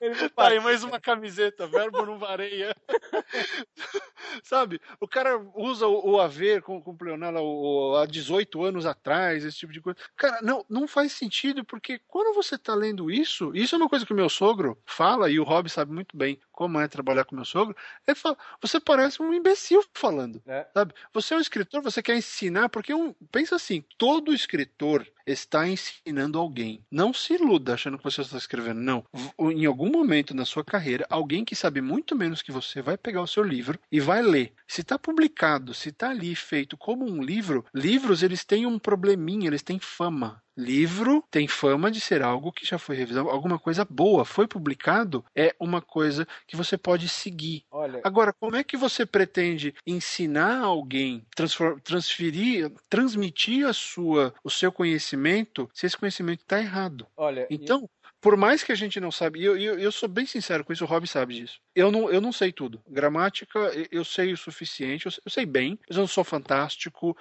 <laughs> Tá aí mais uma camiseta, verbo não vareia. <laughs> Sabe? O cara usa o, o haver com, com o Pleonela há 18 anos atrás, esse tipo de coisa. Cara, não, não faz sentido, porque quando você tá lendo isso, isso é uma coisa que o meu sogro fala, e o Rob sabe muito bem como é trabalhar com meu sogro, ele fala, você parece um imbecil falando. É. Sabe? Você é um escritor, você quer ensinar, porque um, pensa assim, todo escritor está ensinando alguém. Não se iluda achando que você está escrevendo. Não. Em algum momento na sua carreira, alguém que sabe muito menos que você vai pegar o seu livro e vai ler. Se está publicado, se está ali feito como um livro, livros eles têm um probleminha, eles têm fama. Livro tem fama de ser algo que já foi revisado, alguma coisa boa, foi publicado, é uma coisa que você pode seguir. Olha... Agora, como é que você pretende ensinar alguém, transferir, transmitir a sua, o seu conhecimento, se esse conhecimento está errado? Olha, então, por mais que a gente não sabe, e eu, eu, eu, sou bem sincero com isso, o Rob sabe disso. Eu não, eu não sei tudo. Gramática, eu sei o suficiente, eu, eu sei bem, mas eu não sou fantástico.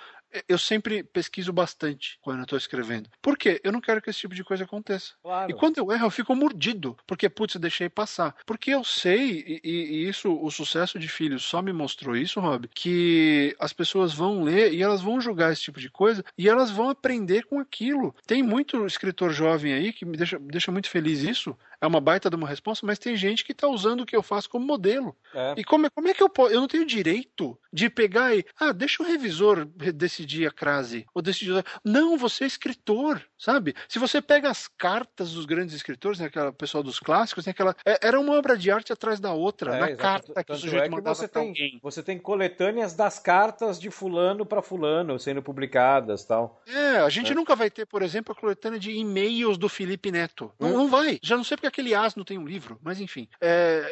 Eu sempre pesquiso bastante quando eu estou escrevendo. Por quê? Eu não quero que esse tipo de coisa aconteça. Claro. E quando eu erro, eu fico mordido, porque, putz, eu deixei passar. Porque eu sei, e, e isso, o sucesso de Filhos só me mostrou isso, Rob, que as pessoas vão ler e elas vão julgar esse tipo de coisa e elas vão aprender com aquilo. Tem muito escritor jovem aí que me deixa, deixa muito feliz isso, é uma baita de uma resposta, mas tem gente que está usando o que eu faço como modelo. É. E como, como é que eu posso? Eu não tenho direito de pegar e. Ah, deixa o revisor decidir a crase. Ou decidir. Não, você é escritor, sabe? Se você pega as cartas dos grandes escritores, né, aquela pessoal dos clássicos, né, aquela, é, era uma obra de arte atrás da outra, é, na exato. carta que o sujeito é mandava você tem, alguém. Você tem coletâneas das cartas de fulano para fulano sendo publicadas tal. É, a gente é. nunca vai ter, por exemplo, a coletânea de e-mails do Felipe Neto. Não, hum. não vai. Já não sei porque aquele asno tem um livro, mas enfim. É,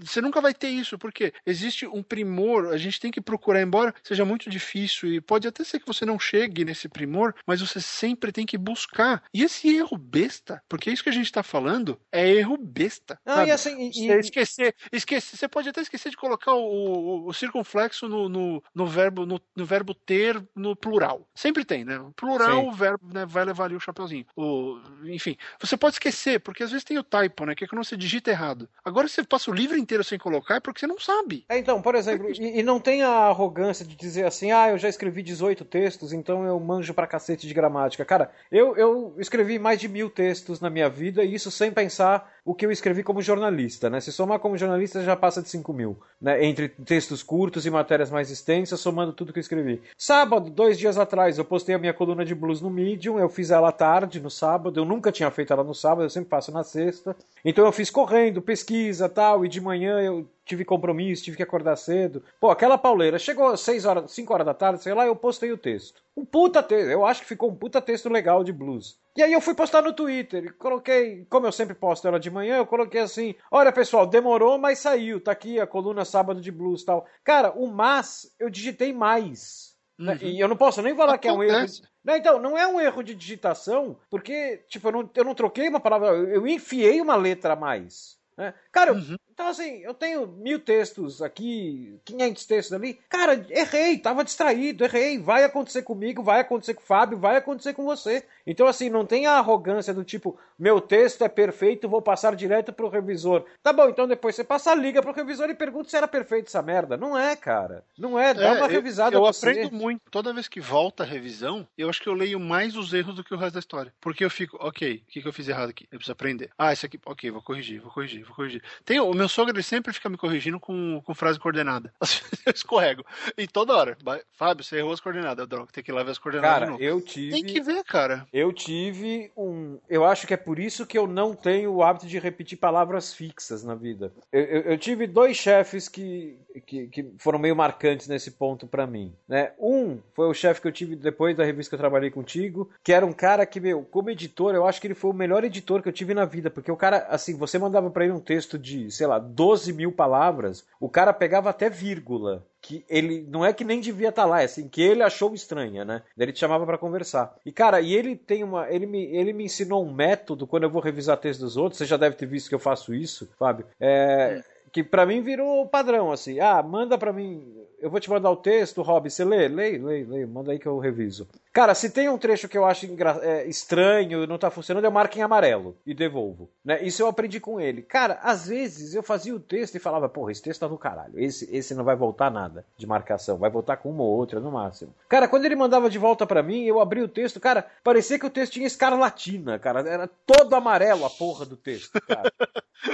você nunca vai ter isso, porque existe um primor, a gente tem que procurar, embora seja muito difícil, e pode até ser que você não chegue nesse primor, mas você sempre tem que buscar. E esse erro besta, porque é isso que a gente está falando, é erro besta. Ah, e assim, e, esquecer, esquecer, você pode até esquecer de colocar o, o, o circunflexo no, no, no verbo no, no, verbo ter no plural. Sempre tem, né? Plural, Sim. o verbo né, vai levar ali o chapeuzinho. O, enfim, você pode esquecer, porque às vezes tem o typo, né? Que é quando você digita errado. Agora você passa o livro inteiro sem colocar é porque você não sabe. É, então, por exemplo, e, e, não tem a arrogância de dizer assim, ah, eu já escrevi 18 textos, então eu manjo pra cacete de gramática. Cara, eu, eu escrevi mais de mil textos na minha vida e isso sem pensar o que eu escrevi como jornalista, né? Se somar como jornalista já passa de 5 mil, né? Entre textos curtos e matérias mais extensas, somando tudo que eu escrevi. Sábado, dois dias atrás, eu postei a minha coluna de blues no Medium, eu fiz ela tarde, no sábado, eu nunca tinha feito ela no sábado, eu sempre faço na sexta. Então eu fiz correndo, pesquisa tal, e de manhã eu tive compromisso, tive que acordar cedo. Pô, aquela pauleira, chegou 6 horas, 5 horas da tarde, sei lá, eu postei o texto. Um puta texto, eu acho que ficou um puta texto legal de blues. E aí eu fui postar no Twitter, coloquei, como eu sempre posto ela de manhã, eu coloquei assim: "Olha, pessoal, demorou, mas saiu. Tá aqui a coluna sábado de blues, tal". Cara, o mas eu digitei mais. Né? Uhum. E eu não posso nem falar Acontece. que é um erro. Não, então, não é um erro de digitação, porque, tipo, eu não, eu não troquei uma palavra, eu enfiei uma letra a mais. Né? Cara, uhum. então assim, eu tenho mil textos aqui, 500 textos ali. Cara, errei, tava distraído, errei. Vai acontecer comigo, vai acontecer com o Fábio, vai acontecer com você. Então, assim, não tem a arrogância do tipo, meu texto é perfeito, vou passar direto pro revisor. Tá bom, então depois você passa a liga pro revisor e pergunta se era perfeito essa merda. Não é, cara. Não é, dá é, uma revisada Eu, eu aprendo você. muito. Toda vez que volta a revisão, eu acho que eu leio mais os erros do que o resto da história. Porque eu fico, ok, o que, que eu fiz errado aqui? Eu preciso aprender. Ah, isso aqui, ok, vou corrigir, vou corrigir, vou corrigir. Tem, o meu sogro ele sempre fica me corrigindo com, com frase coordenada. <laughs> Eu escorrego. E toda hora. Fábio, você errou as coordenadas. Droga, tem que ir lá ver as coordenadas. Cara, eu tive. Tem que ver, cara. Eu tive um. Eu acho que é por isso que eu não tenho o hábito de repetir palavras fixas na vida. Eu, eu, eu tive dois chefes que, que, que, foram meio marcantes nesse ponto para mim. Né? Um foi o chefe que eu tive depois da revista que eu trabalhei contigo, que era um cara que, meu, como editor, eu acho que ele foi o melhor editor que eu tive na vida, porque o cara, assim, você mandava para ele um texto de, sei lá, 12 mil palavras, o cara pegava até vírgula que ele não é que nem devia estar tá lá, é assim que ele achou estranha, né? Ele te chamava para conversar. E cara, e ele tem uma, ele me, ele me ensinou um método quando eu vou revisar texto dos outros. Você já deve ter visto que eu faço isso, Fábio. É, que para mim virou padrão assim. Ah, manda para mim eu vou te mandar o texto, Rob, você lê? Lê, lê, lê, manda aí que eu reviso. Cara, se tem um trecho que eu acho é, estranho, não tá funcionando, eu marco em amarelo e devolvo. Né? Isso eu aprendi com ele. Cara, às vezes eu fazia o texto e falava, porra, esse texto tá do caralho. Esse, esse não vai voltar nada de marcação, vai voltar com uma ou outra no máximo. Cara, quando ele mandava de volta para mim, eu abri o texto, cara, parecia que o texto tinha escarlatina, cara. Era todo amarelo a porra do texto, cara.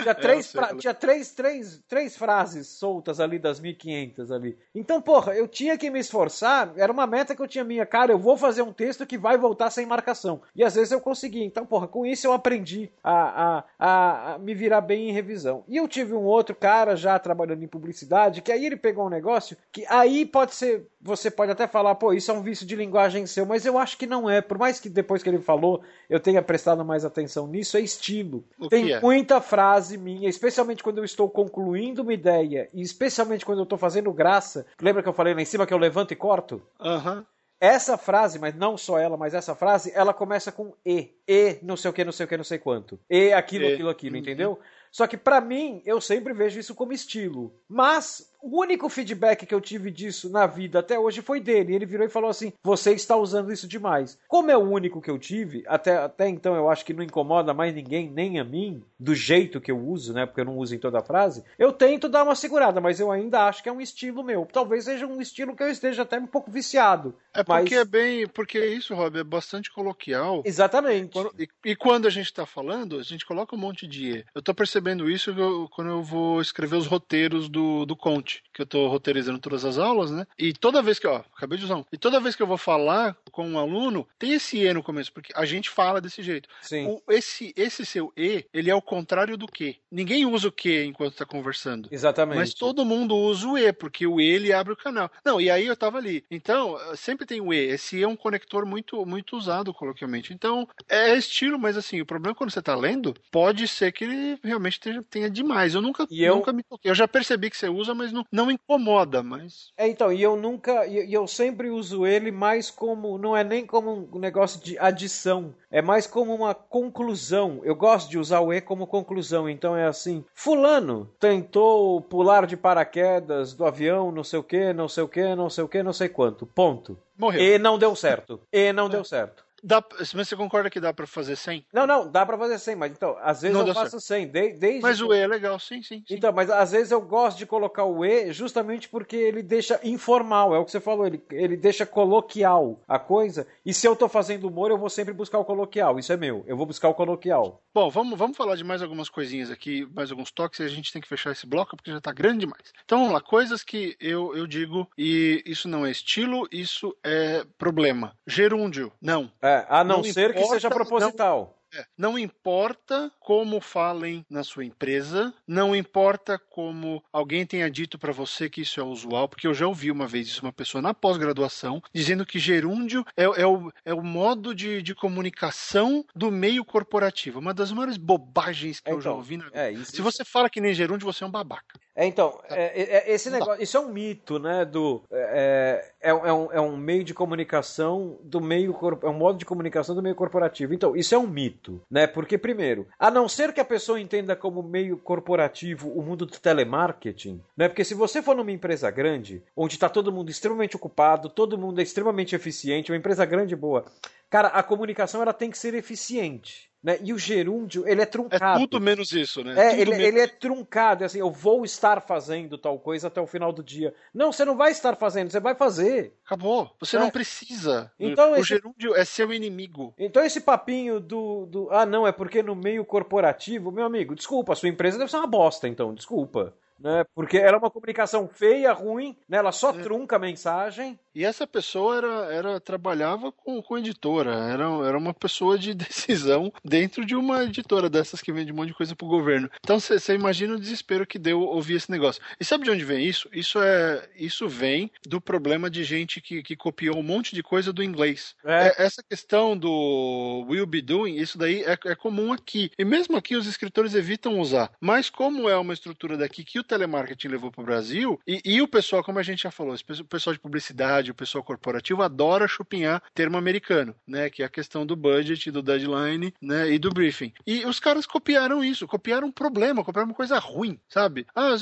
Tinha <laughs> três, é, tinha três, três, três frases soltas ali das 1500 ali. Então, porra, eu tinha que me esforçar, era uma meta que eu tinha minha, cara, eu vou fazer um texto que vai voltar sem marcação. E às vezes eu consegui. Então, porra, com isso eu aprendi a, a, a, a me virar bem em revisão. E eu tive um outro cara já trabalhando em publicidade, que aí ele pegou um negócio que aí pode ser, você pode até falar, pô, isso é um vício de linguagem seu, mas eu acho que não é. Por mais que depois que ele falou, eu tenha prestado mais atenção nisso, é estilo. O Tem é? muita frase minha, especialmente quando eu estou concluindo uma ideia, e especialmente quando eu estou fazendo graça, Lembra que eu falei lá em cima que eu levanto e corto? Aham. Uhum. Essa frase, mas não só ela, mas essa frase, ela começa com E. E, não sei o que, não sei o que, não sei quanto. E, aquilo, e. aquilo, aquilo, uhum. entendeu? Só que para mim, eu sempre vejo isso como estilo. Mas o único feedback que eu tive disso na vida até hoje foi dele. Ele virou e falou assim: Você está usando isso demais. Como é o único que eu tive, até, até então eu acho que não incomoda mais ninguém, nem a mim, do jeito que eu uso, né? Porque eu não uso em toda a frase. Eu tento dar uma segurada, mas eu ainda acho que é um estilo meu. Talvez seja um estilo que eu esteja até um pouco viciado. É mas... porque é bem. Porque é isso, Rob, é bastante coloquial. Exatamente. Quando, e, e, quando a gente está falando, a gente coloca um monte de. Eu tô percebendo isso quando eu vou escrever os roteiros do, do Conte, que eu tô roteirizando todas as aulas, né? E toda vez que, ó, acabei de usar um. E toda vez que eu vou falar com um aluno, tem esse E no começo, porque a gente fala desse jeito. Sim. O, esse, esse seu E, ele é o contrário do que. Ninguém usa o que enquanto está conversando. Exatamente. Mas todo mundo usa o E, porque o E ele abre o canal. Não, e aí eu tava ali. Então, sempre tem o E. Esse E é um conector muito, muito usado coloquialmente. Então, é estilo, mas assim, o problema é quando você tá lendo, pode ser que ele realmente tenha, tenha demais. Eu nunca, e eu... nunca me toquei. Eu já percebi que você usa, mas não, não incomoda, mas. É, então, e eu nunca. E eu sempre uso ele mais como. Não é nem como um negócio de adição. É mais como uma conclusão. Eu gosto de usar o E como conclusão. Então é assim: Fulano tentou pular de paraquedas do avião, não sei o que, não sei o que, não sei o que, não sei quanto. Ponto. Morreu. E não deu certo. E não é. deu certo. Dá, mas você concorda que dá para fazer 100? Não, não, dá para fazer 100, mas então, às vezes não eu faço certo. 100. De, desde mas o E é legal, sim, sim, sim, Então, mas às vezes eu gosto de colocar o E justamente porque ele deixa informal, é o que você falou, ele, ele deixa coloquial a coisa. E se eu tô fazendo humor, eu vou sempre buscar o coloquial. Isso é meu, eu vou buscar o coloquial. Bom, vamos, vamos falar de mais algumas coisinhas aqui, mais alguns toques, e a gente tem que fechar esse bloco porque já tá grande demais. Então vamos lá, coisas que eu, eu digo, e isso não é estilo, isso é problema. Gerúndio, não. É, a não, não ser que seja proposital. É, não importa como falem na sua empresa, não importa como alguém tenha dito para você que isso é usual, porque eu já ouvi uma vez isso, uma pessoa na pós-graduação, dizendo que gerúndio é, é, o, é o modo de, de comunicação do meio corporativo. Uma das maiores bobagens que então, eu já então, ouvi na vida. É, isso, Se você fala que nem gerúndio, você é um babaca. É, então, é, é, é esse negócio, isso é um mito, né? Do, é, é, é, um, é um meio de comunicação do meio, é um modo de comunicação do meio corporativo. Então, isso é um mito, né? Porque, primeiro, a não ser que a pessoa entenda como meio corporativo o mundo do telemarketing, né? Porque se você for numa empresa grande, onde está todo mundo extremamente ocupado, todo mundo é extremamente eficiente, uma empresa grande e boa, cara, a comunicação ela tem que ser eficiente. Né? E o gerúndio, ele é truncado. É tudo menos isso, né? É, ele, menos- ele é truncado, é assim, eu vou estar fazendo tal coisa até o final do dia. Não, você não vai estar fazendo, você vai fazer. Acabou. Você É. não precisa. Então, o esse- gerúndio é seu inimigo. Então esse papinho do, do. Ah, não, é porque no meio corporativo, meu amigo, desculpa, a sua empresa deve ser uma bosta, então, desculpa. Né? Porque era uma comunicação feia, ruim, né? ela só trunca a mensagem. E essa pessoa era, era trabalhava com, com editora, era, era uma pessoa de <laughs> decisão dentro de uma editora dessas que vende um monte de coisa pro governo. Então você imagina o desespero que deu ouvir esse negócio. E sabe de onde vem isso? Isso é isso vem do problema de gente que, que copiou um monte de coisa do inglês. É. É, essa questão do will be doing, isso daí é, é comum aqui. E mesmo aqui os escritores evitam usar. Mas como é uma estrutura daqui que o telemarketing levou para o Brasil, e, e o pessoal, como a gente já falou, o pessoal de publicidade, o pessoal corporativo adora chupinhar termo americano, né? Que é a questão do budget, do deadline, né? E do briefing. E os caras copiaram isso, copiaram um problema, copiaram uma coisa ruim, sabe? Ah,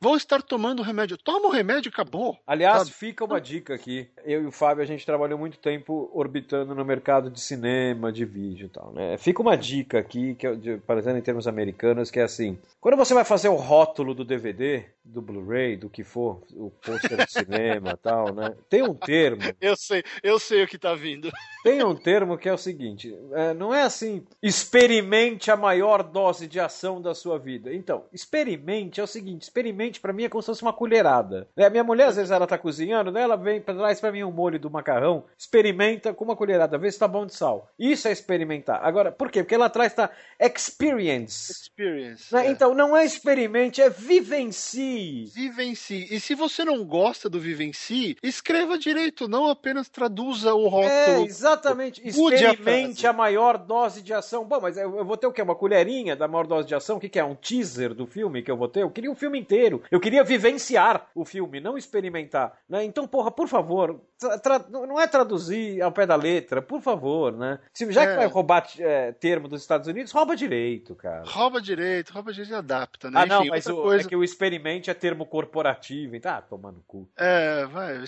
vou- estar tomando remédio. Toma o remédio, acabou. Aliás, Sabe? fica uma dica aqui. Eu e o Fábio, a gente trabalhou muito tempo orbitando no mercado de cinema, de vídeo e tal, né? Fica uma dica aqui, que eu, de, parecendo em termos americanos, que é assim: quando você vai fazer o rótulo do DVD, do Blu-ray, do que for, o pôster do cinema e tal, né? Tem um termo <laughs> Eu sei, eu sei o que tá vindo. Tem um termo que é o seguinte: é, não é assim, experimente a maior dose de ação da sua vida. Então, experimente é o seguinte: experimente pra mim é como se fosse uma colherada. Né? A minha mulher, às vezes, ela tá cozinhando, né? ela vem pra trás pra mim um molho do macarrão, experimenta com uma colherada, vê se tá bom de sal. Isso é experimentar. Agora, por quê? Porque lá atrás tá experience. Experience. né? é. Então, não é experimente, é vivencie. Vivencie. E se você não gosta do vivencie, escreva direito, não apenas traduza o rótulo. É, exatamente. A Experimente frase. a, maior dose de ação. Bom, mas eu, vou ter o quê? Uma colherinha da maior dose de ação? O que, que é? Um teaser do filme que eu vou ter? Eu queria o filme inteiro. Eu queria vivenciar o filme, não experimentar. Né? Então, porra, por favor, não é traduzir ao pé da letra, por favor, né? Se, já É. que vai roubar é, termo dos Estados Unidos, rouba direito, cara. Rouba direito, rouba direito e adapta, né? Ah, não, Enfim, mas outra o, coisa. é que o experimente é termo corporativo. Então, ah, toma no cu. É, vai, eu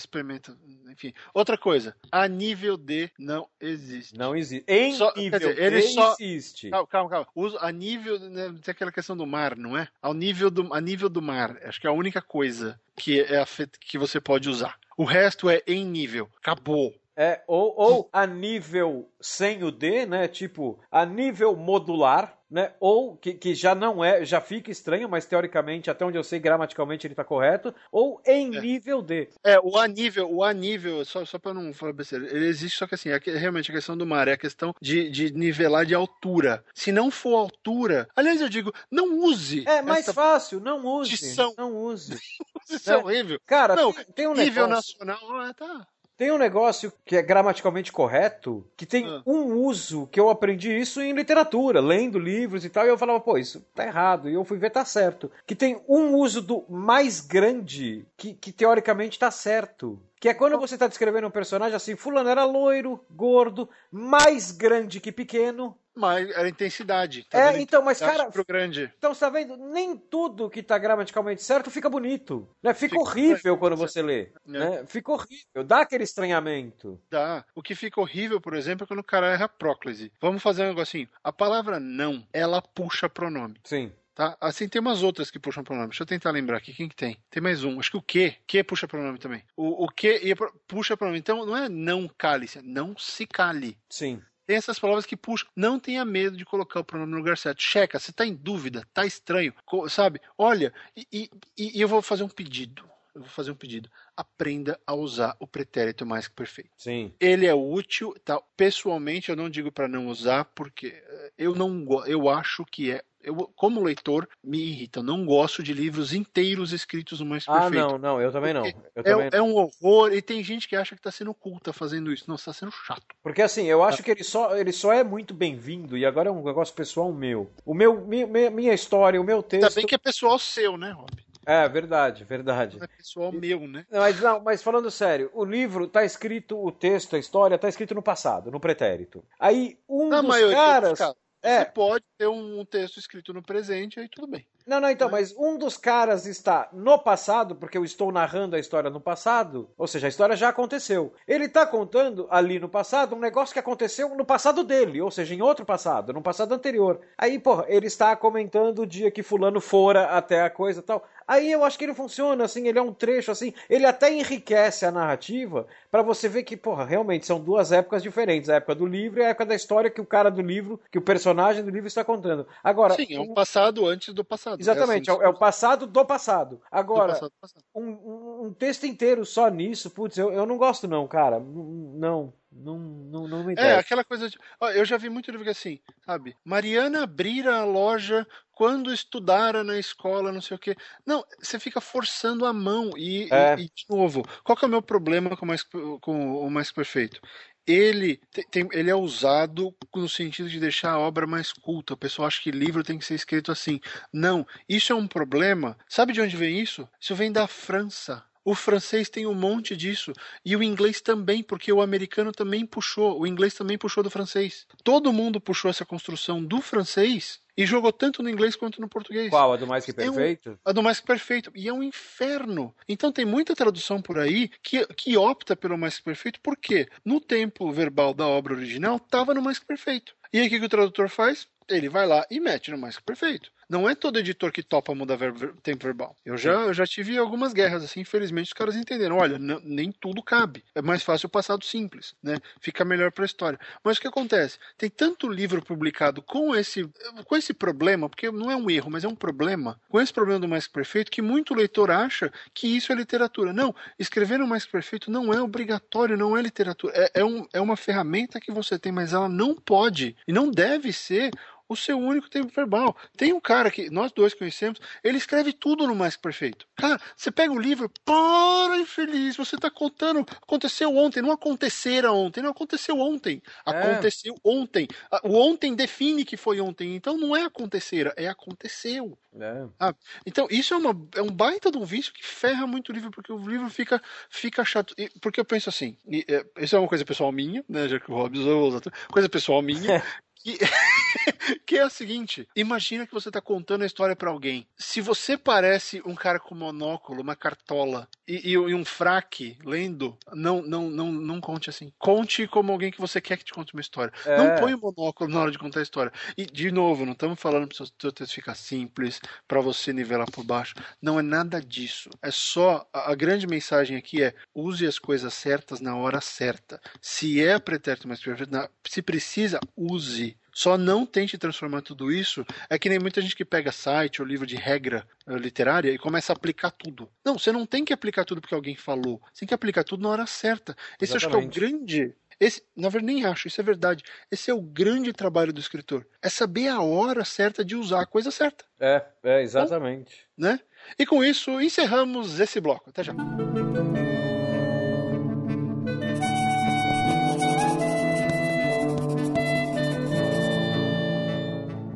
experimento. Enfim. Outra coisa, a nível D não existe. Não existe. Em Só- nível dizer, ele D só- existe. Calma, calma, calma. Uso a nível, né, tem aquela questão do mar, não é? Ao nível do, a nível do mar. Acho que é a única coisa que é afet- que você pode usar. O resto é em nível. Acabou. É, ou, ou a nível sem o D, né? Tipo, a nível modular, né? Ou que, que já não é, já fica estranho, mas teoricamente, até onde eu sei, gramaticalmente ele tá correto, ou em É. nível D. É, o a nível, o a nível, só, só pra não falar besteira, ele existe, só que assim, é realmente a questão do mar é a questão de, de nivelar de altura. Se não for altura, aliás, eu digo, não use. É mais fácil, não use. Dição. Não use. <laughs> Isso é horrível. Cara, Não, tem, tem um Nível negócio. nacional, ah, tá. Tem um negócio que é gramaticalmente correto, que tem Ah. um uso, que eu aprendi isso em literatura, lendo livros e tal, e eu falava, pô, isso tá errado, e eu fui ver, tá certo. Que tem um uso do mais grande, que, que teoricamente tá certo. Que é quando você tá descrevendo um personagem assim, fulano era loiro, gordo, mais grande que pequeno. Mas era intensidade. É, vendo? então, mas, cara, Pro grande. Então, você tá vendo? Nem tudo que tá gramaticalmente certo fica bonito. Né? Fica, Fica horrível quando você- lê. É. Né? Fica horrível. Dá aquele estranhamento. Dá. O que fica horrível, por exemplo, é quando o cara erra próclise. Vamos fazer um negocinho. A palavra não, ela puxa pronome. Sim. Tá? Assim tem umas outras que puxam pronome. Deixa eu tentar lembrar aqui. Quem que tem? Tem mais um. Acho que o que. Que puxa pronome também. O, o que puxa pronome. Então não é não cale-se, é não se cale. Sim. Tem essas palavras que puxam. Não tenha medo de colocar o pronome no lugar certo. Checa, você tá em dúvida, tá estranho, sabe? Olha, e, e- e eu vou fazer um pedido. Eu vou fazer um pedido. Aprenda a usar o pretérito mais que perfeito. Sim. Ele é útil, tal. Pessoalmente, eu não digo para não usar, porque eh, eu não eu acho que é. Eu, como leitor, me irrita. Eu não gosto de livros inteiros escritos no mais Ah, perfeito. não, não, eu também não. Eu É, também é um horror, e tem gente que acha que tá sendo culta fazendo isso. Não, você tá sendo chato. Porque assim, eu acho que ele só, ele só é muito bem-vindo, e agora é um negócio pessoal meu. O meu, mi- mi- minha história, o meu texto. Ainda bem que é pessoal seu, né, Rob? É, verdade, verdade. Não é pessoal meu, né? Não, Mas, não, mas falando sério, o livro tá escrito, o texto, a história tá escrito no passado, no pretérito. Aí um Na dos caras. dos casos. É. Você pode ter um texto escrito no presente, aí tudo bem. Não, não, então, mas... mas um dos caras está no passado, porque eu estou narrando a história no passado, ou seja, a história já aconteceu. Ele está contando ali no passado um negócio que aconteceu no passado dele, ou seja, em outro passado, no passado anterior. Aí, porra, ele está comentando o dia que fulano fora até a coisa e tal. Aí eu acho que ele funciona, assim, ele é um trecho, assim, ele até enriquece a narrativa para você ver que, porra, realmente são duas épocas diferentes, a época do livro e a época da história que o cara do livro, que o personagem do livro está contando. Agora, Sim, é um passado antes do passado. Exatamente, é, assim, é o passado do passado. Agora, do passado, passado. Um, um, texto inteiro só nisso, putz, eu, eu não gosto não, cara, não. Não, não, não me é, interessa. É, aquela coisa de. Ó, eu já vi muito livro assim, sabe? Mariana abrira a loja quando estudara na escola, não sei o quê. Não, você fica forçando a mão. E, é. e, e de novo, qual que é o meu problema com o mais, com o mais perfeito? Ele, tem, ele é usado no sentido de deixar a obra mais culta. O pessoal acha que livro tem que ser escrito assim. Não, isso é um problema. Sabe de onde vem isso? Isso vem da França. O francês tem um monte disso. E o inglês também, porque o americano também puxou. O inglês também puxou do francês. Todo mundo puxou essa construção do francês e jogou tanto no inglês quanto no português. Qual? A do Mais Que Perfeito? É um, a do Mais Que Perfeito. E é um inferno. Então tem muita tradução por aí que, que opta pelo Mais Que Perfeito, porque no tempo verbal da obra original estava no Mais Que Perfeito. E aí o que, que o tradutor faz? Ele vai lá e mete no Mais Que Perfeito. Não é todo editor que topa mudar ver, tempo verbal. Eu já, eu já tive algumas guerras assim, infelizmente os caras entenderam. Olha, nem tudo cabe. É mais fácil o passado simples, né? Fica melhor para a história. Mas o que acontece? Tem tanto livro publicado com esse com esse problema, porque não é um erro, mas é um problema. Com esse problema do mais perfeito que muito leitor acha que isso é literatura. Não, escrever no mais perfeito não é obrigatório, não é literatura. É, é, um, é uma ferramenta que você tem, mas ela não pode e não deve ser o seu único tempo verbal. Tem um cara que nós dois conhecemos, ele escreve tudo no mais perfeito. Cara, você pega o livro, para infeliz, você está contando, aconteceu ontem, não acontecera ontem, não aconteceu ontem, é. aconteceu ontem. O ontem define que foi ontem, então não é acontecera, é aconteceu. É. Ah, então isso é, uma, é um baita de um vício que ferra muito o livro, porque o livro fica, fica chato. E, porque eu penso assim, e, é, isso é uma coisa pessoal minha, né, já que o Hobbes usou, coisa pessoal minha, <laughs> que, <laughs> que é a seguinte: imagina que você está contando a história para alguém. Se você parece um cara com monóculo, uma cartola e, e, um fraque lendo, não, não, não, não conte assim. Conte como alguém que você quer que te conte uma história. É. Não põe o monóculo na hora de contar a história. E, de novo, não estamos falando para o seu texto ficar simples, para você nivelar por baixo. Não é nada disso. É só. A, a grande mensagem aqui é: use as coisas certas na hora certa. Se é pretérito mais perfeito, se precisa, use. Só não tente transformar tudo isso. É que nem muita gente que pega site ou livro de regra uh, literária e começa a aplicar tudo. Não, você não tem que aplicar tudo porque alguém falou. Você tem que aplicar tudo na hora certa. Esse Exatamente. acho que é o grande. Esse, na verdade, nem acho, isso é verdade. Esse é o grande trabalho do escritor. É saber a hora certa de usar a coisa certa. É, é exatamente. Então, né? E com isso, encerramos esse bloco. Até já.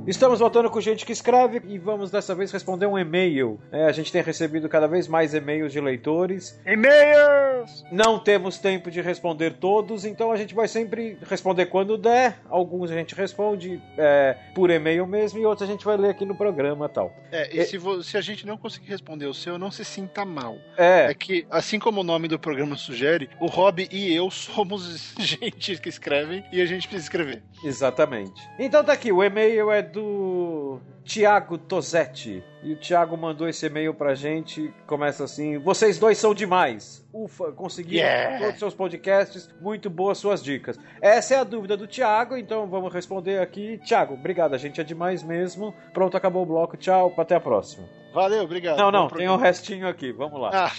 Estamos voltando com gente que escreve e vamos dessa vez responder um e-mail. É, a gente tem recebido cada vez mais e-mails de leitores. E-mails! Não temos tempo de responder todos, então a gente vai sempre responder quando der. Alguns a gente responde é, por e-mail mesmo e outros a gente vai ler aqui no programa tal. É, e, e... Se, se, a gente não conseguir responder o seu, não se sinta mal. É. É que, assim como o nome do programa sugere, o Rob e eu somos <laughs> gente que escrevem e a gente precisa escrever. Exatamente. Então tá aqui, o e-mail é do Tiago Tosetti. E o Thiago mandou esse e-mail pra gente. Começa assim: Vocês dois são demais. Ufa, consegui yeah. todos os seus podcasts. Muito boas suas dicas. Essa é a dúvida do Thiago, então vamos responder aqui. Thiago, obrigado. A gente é demais mesmo. Pronto, acabou o bloco. Tchau, até a próxima. Valeu, obrigado. Não, não, tem um restinho aqui. Vamos lá. Ah.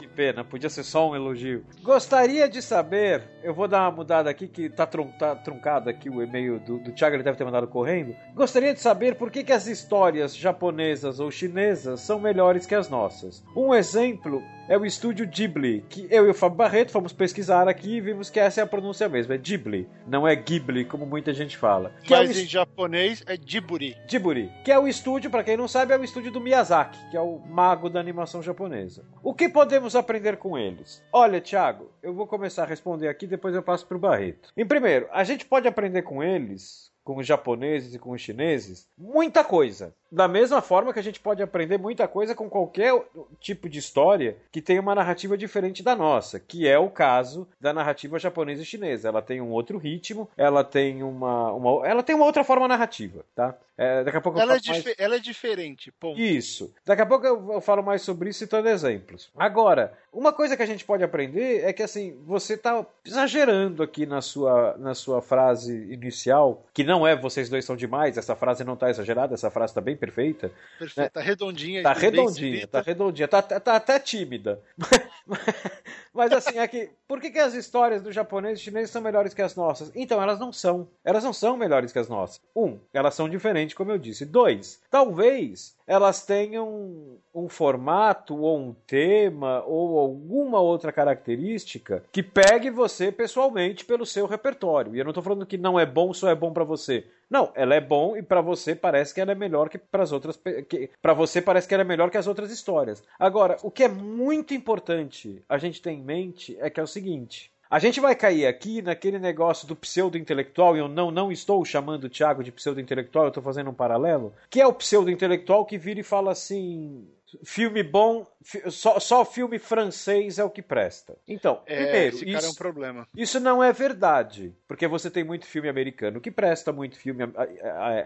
Que pena, podia ser só um elogio. Gostaria de saber, eu vou dar uma mudada aqui, que tá, trum, tá truncado aqui o e-mail do, do Thiago, ele deve ter mandado correndo. Gostaria de saber por que, que as histórias japonesas ou chinesas são melhores que as nossas. Um exemplo é o estúdio Ghibli, que eu e o Fábio Barreto fomos pesquisar aqui e vimos que essa é a pronúncia mesmo, é Ghibli, não é Ghibli, como muita gente fala. Que é Mas é em japonês é Djiburi. Djiburi, que é o estúdio, para quem não sabe, é o estúdio do Miyazaki, que é o mago da animação japonesa. O que podemos aprender com eles? Olha, Thiago, eu vou começar a responder aqui, depois eu passo pro Barreto. Em primeiro, a gente pode aprender com eles com os japoneses e com os chineses? Muita coisa. Da mesma forma que a gente pode aprender muita coisa com qualquer tipo de história que tem uma narrativa diferente da nossa, que é o caso da narrativa japonesa e chinesa. Ela tem um outro ritmo, ela tem uma, uma ela tem uma outra forma narrativa, tá? É, daqui a pouco ela, é mais... ela é diferente, ponto. Isso. Daqui a pouco eu, eu falo mais sobre isso citando exemplos. Agora, uma coisa que a gente pode aprender é que assim, você está exagerando aqui na sua, na sua frase inicial, que não é vocês dois são demais, essa frase não está exagerada, essa frase está bem perfeita. Perfeita, né? tá redondinha. Tá redondinha, tá redondinha, tá, tá, tá até tímida. <laughs> Mas assim, é que, por que, que as histórias do japonês e chinês são melhores que as nossas? Então, elas não são. Elas não são melhores que as nossas. Um, elas são diferentes, como eu disse. Dois, talvez elas tenham um formato ou um tema ou alguma outra característica que pegue você pessoalmente pelo seu repertório. E eu não estou falando que não é bom, só é bom para você. Não, ela é bom e para você parece que ela é melhor que para as outras para você parece que ela é melhor que as outras histórias. Agora, o que é muito importante a gente ter em mente é que é o seguinte: a gente vai cair aqui naquele negócio do pseudo-intelectual, e eu não, não estou chamando o Thiago de pseudo-intelectual, eu estou fazendo um paralelo, que é o pseudo-intelectual que vira e fala assim: filme bom, só, só filme francês é o que presta. Então, é, primeiro, esse cara isso, é um problema. Isso não é verdade, porque você tem muito filme americano que presta, muito filme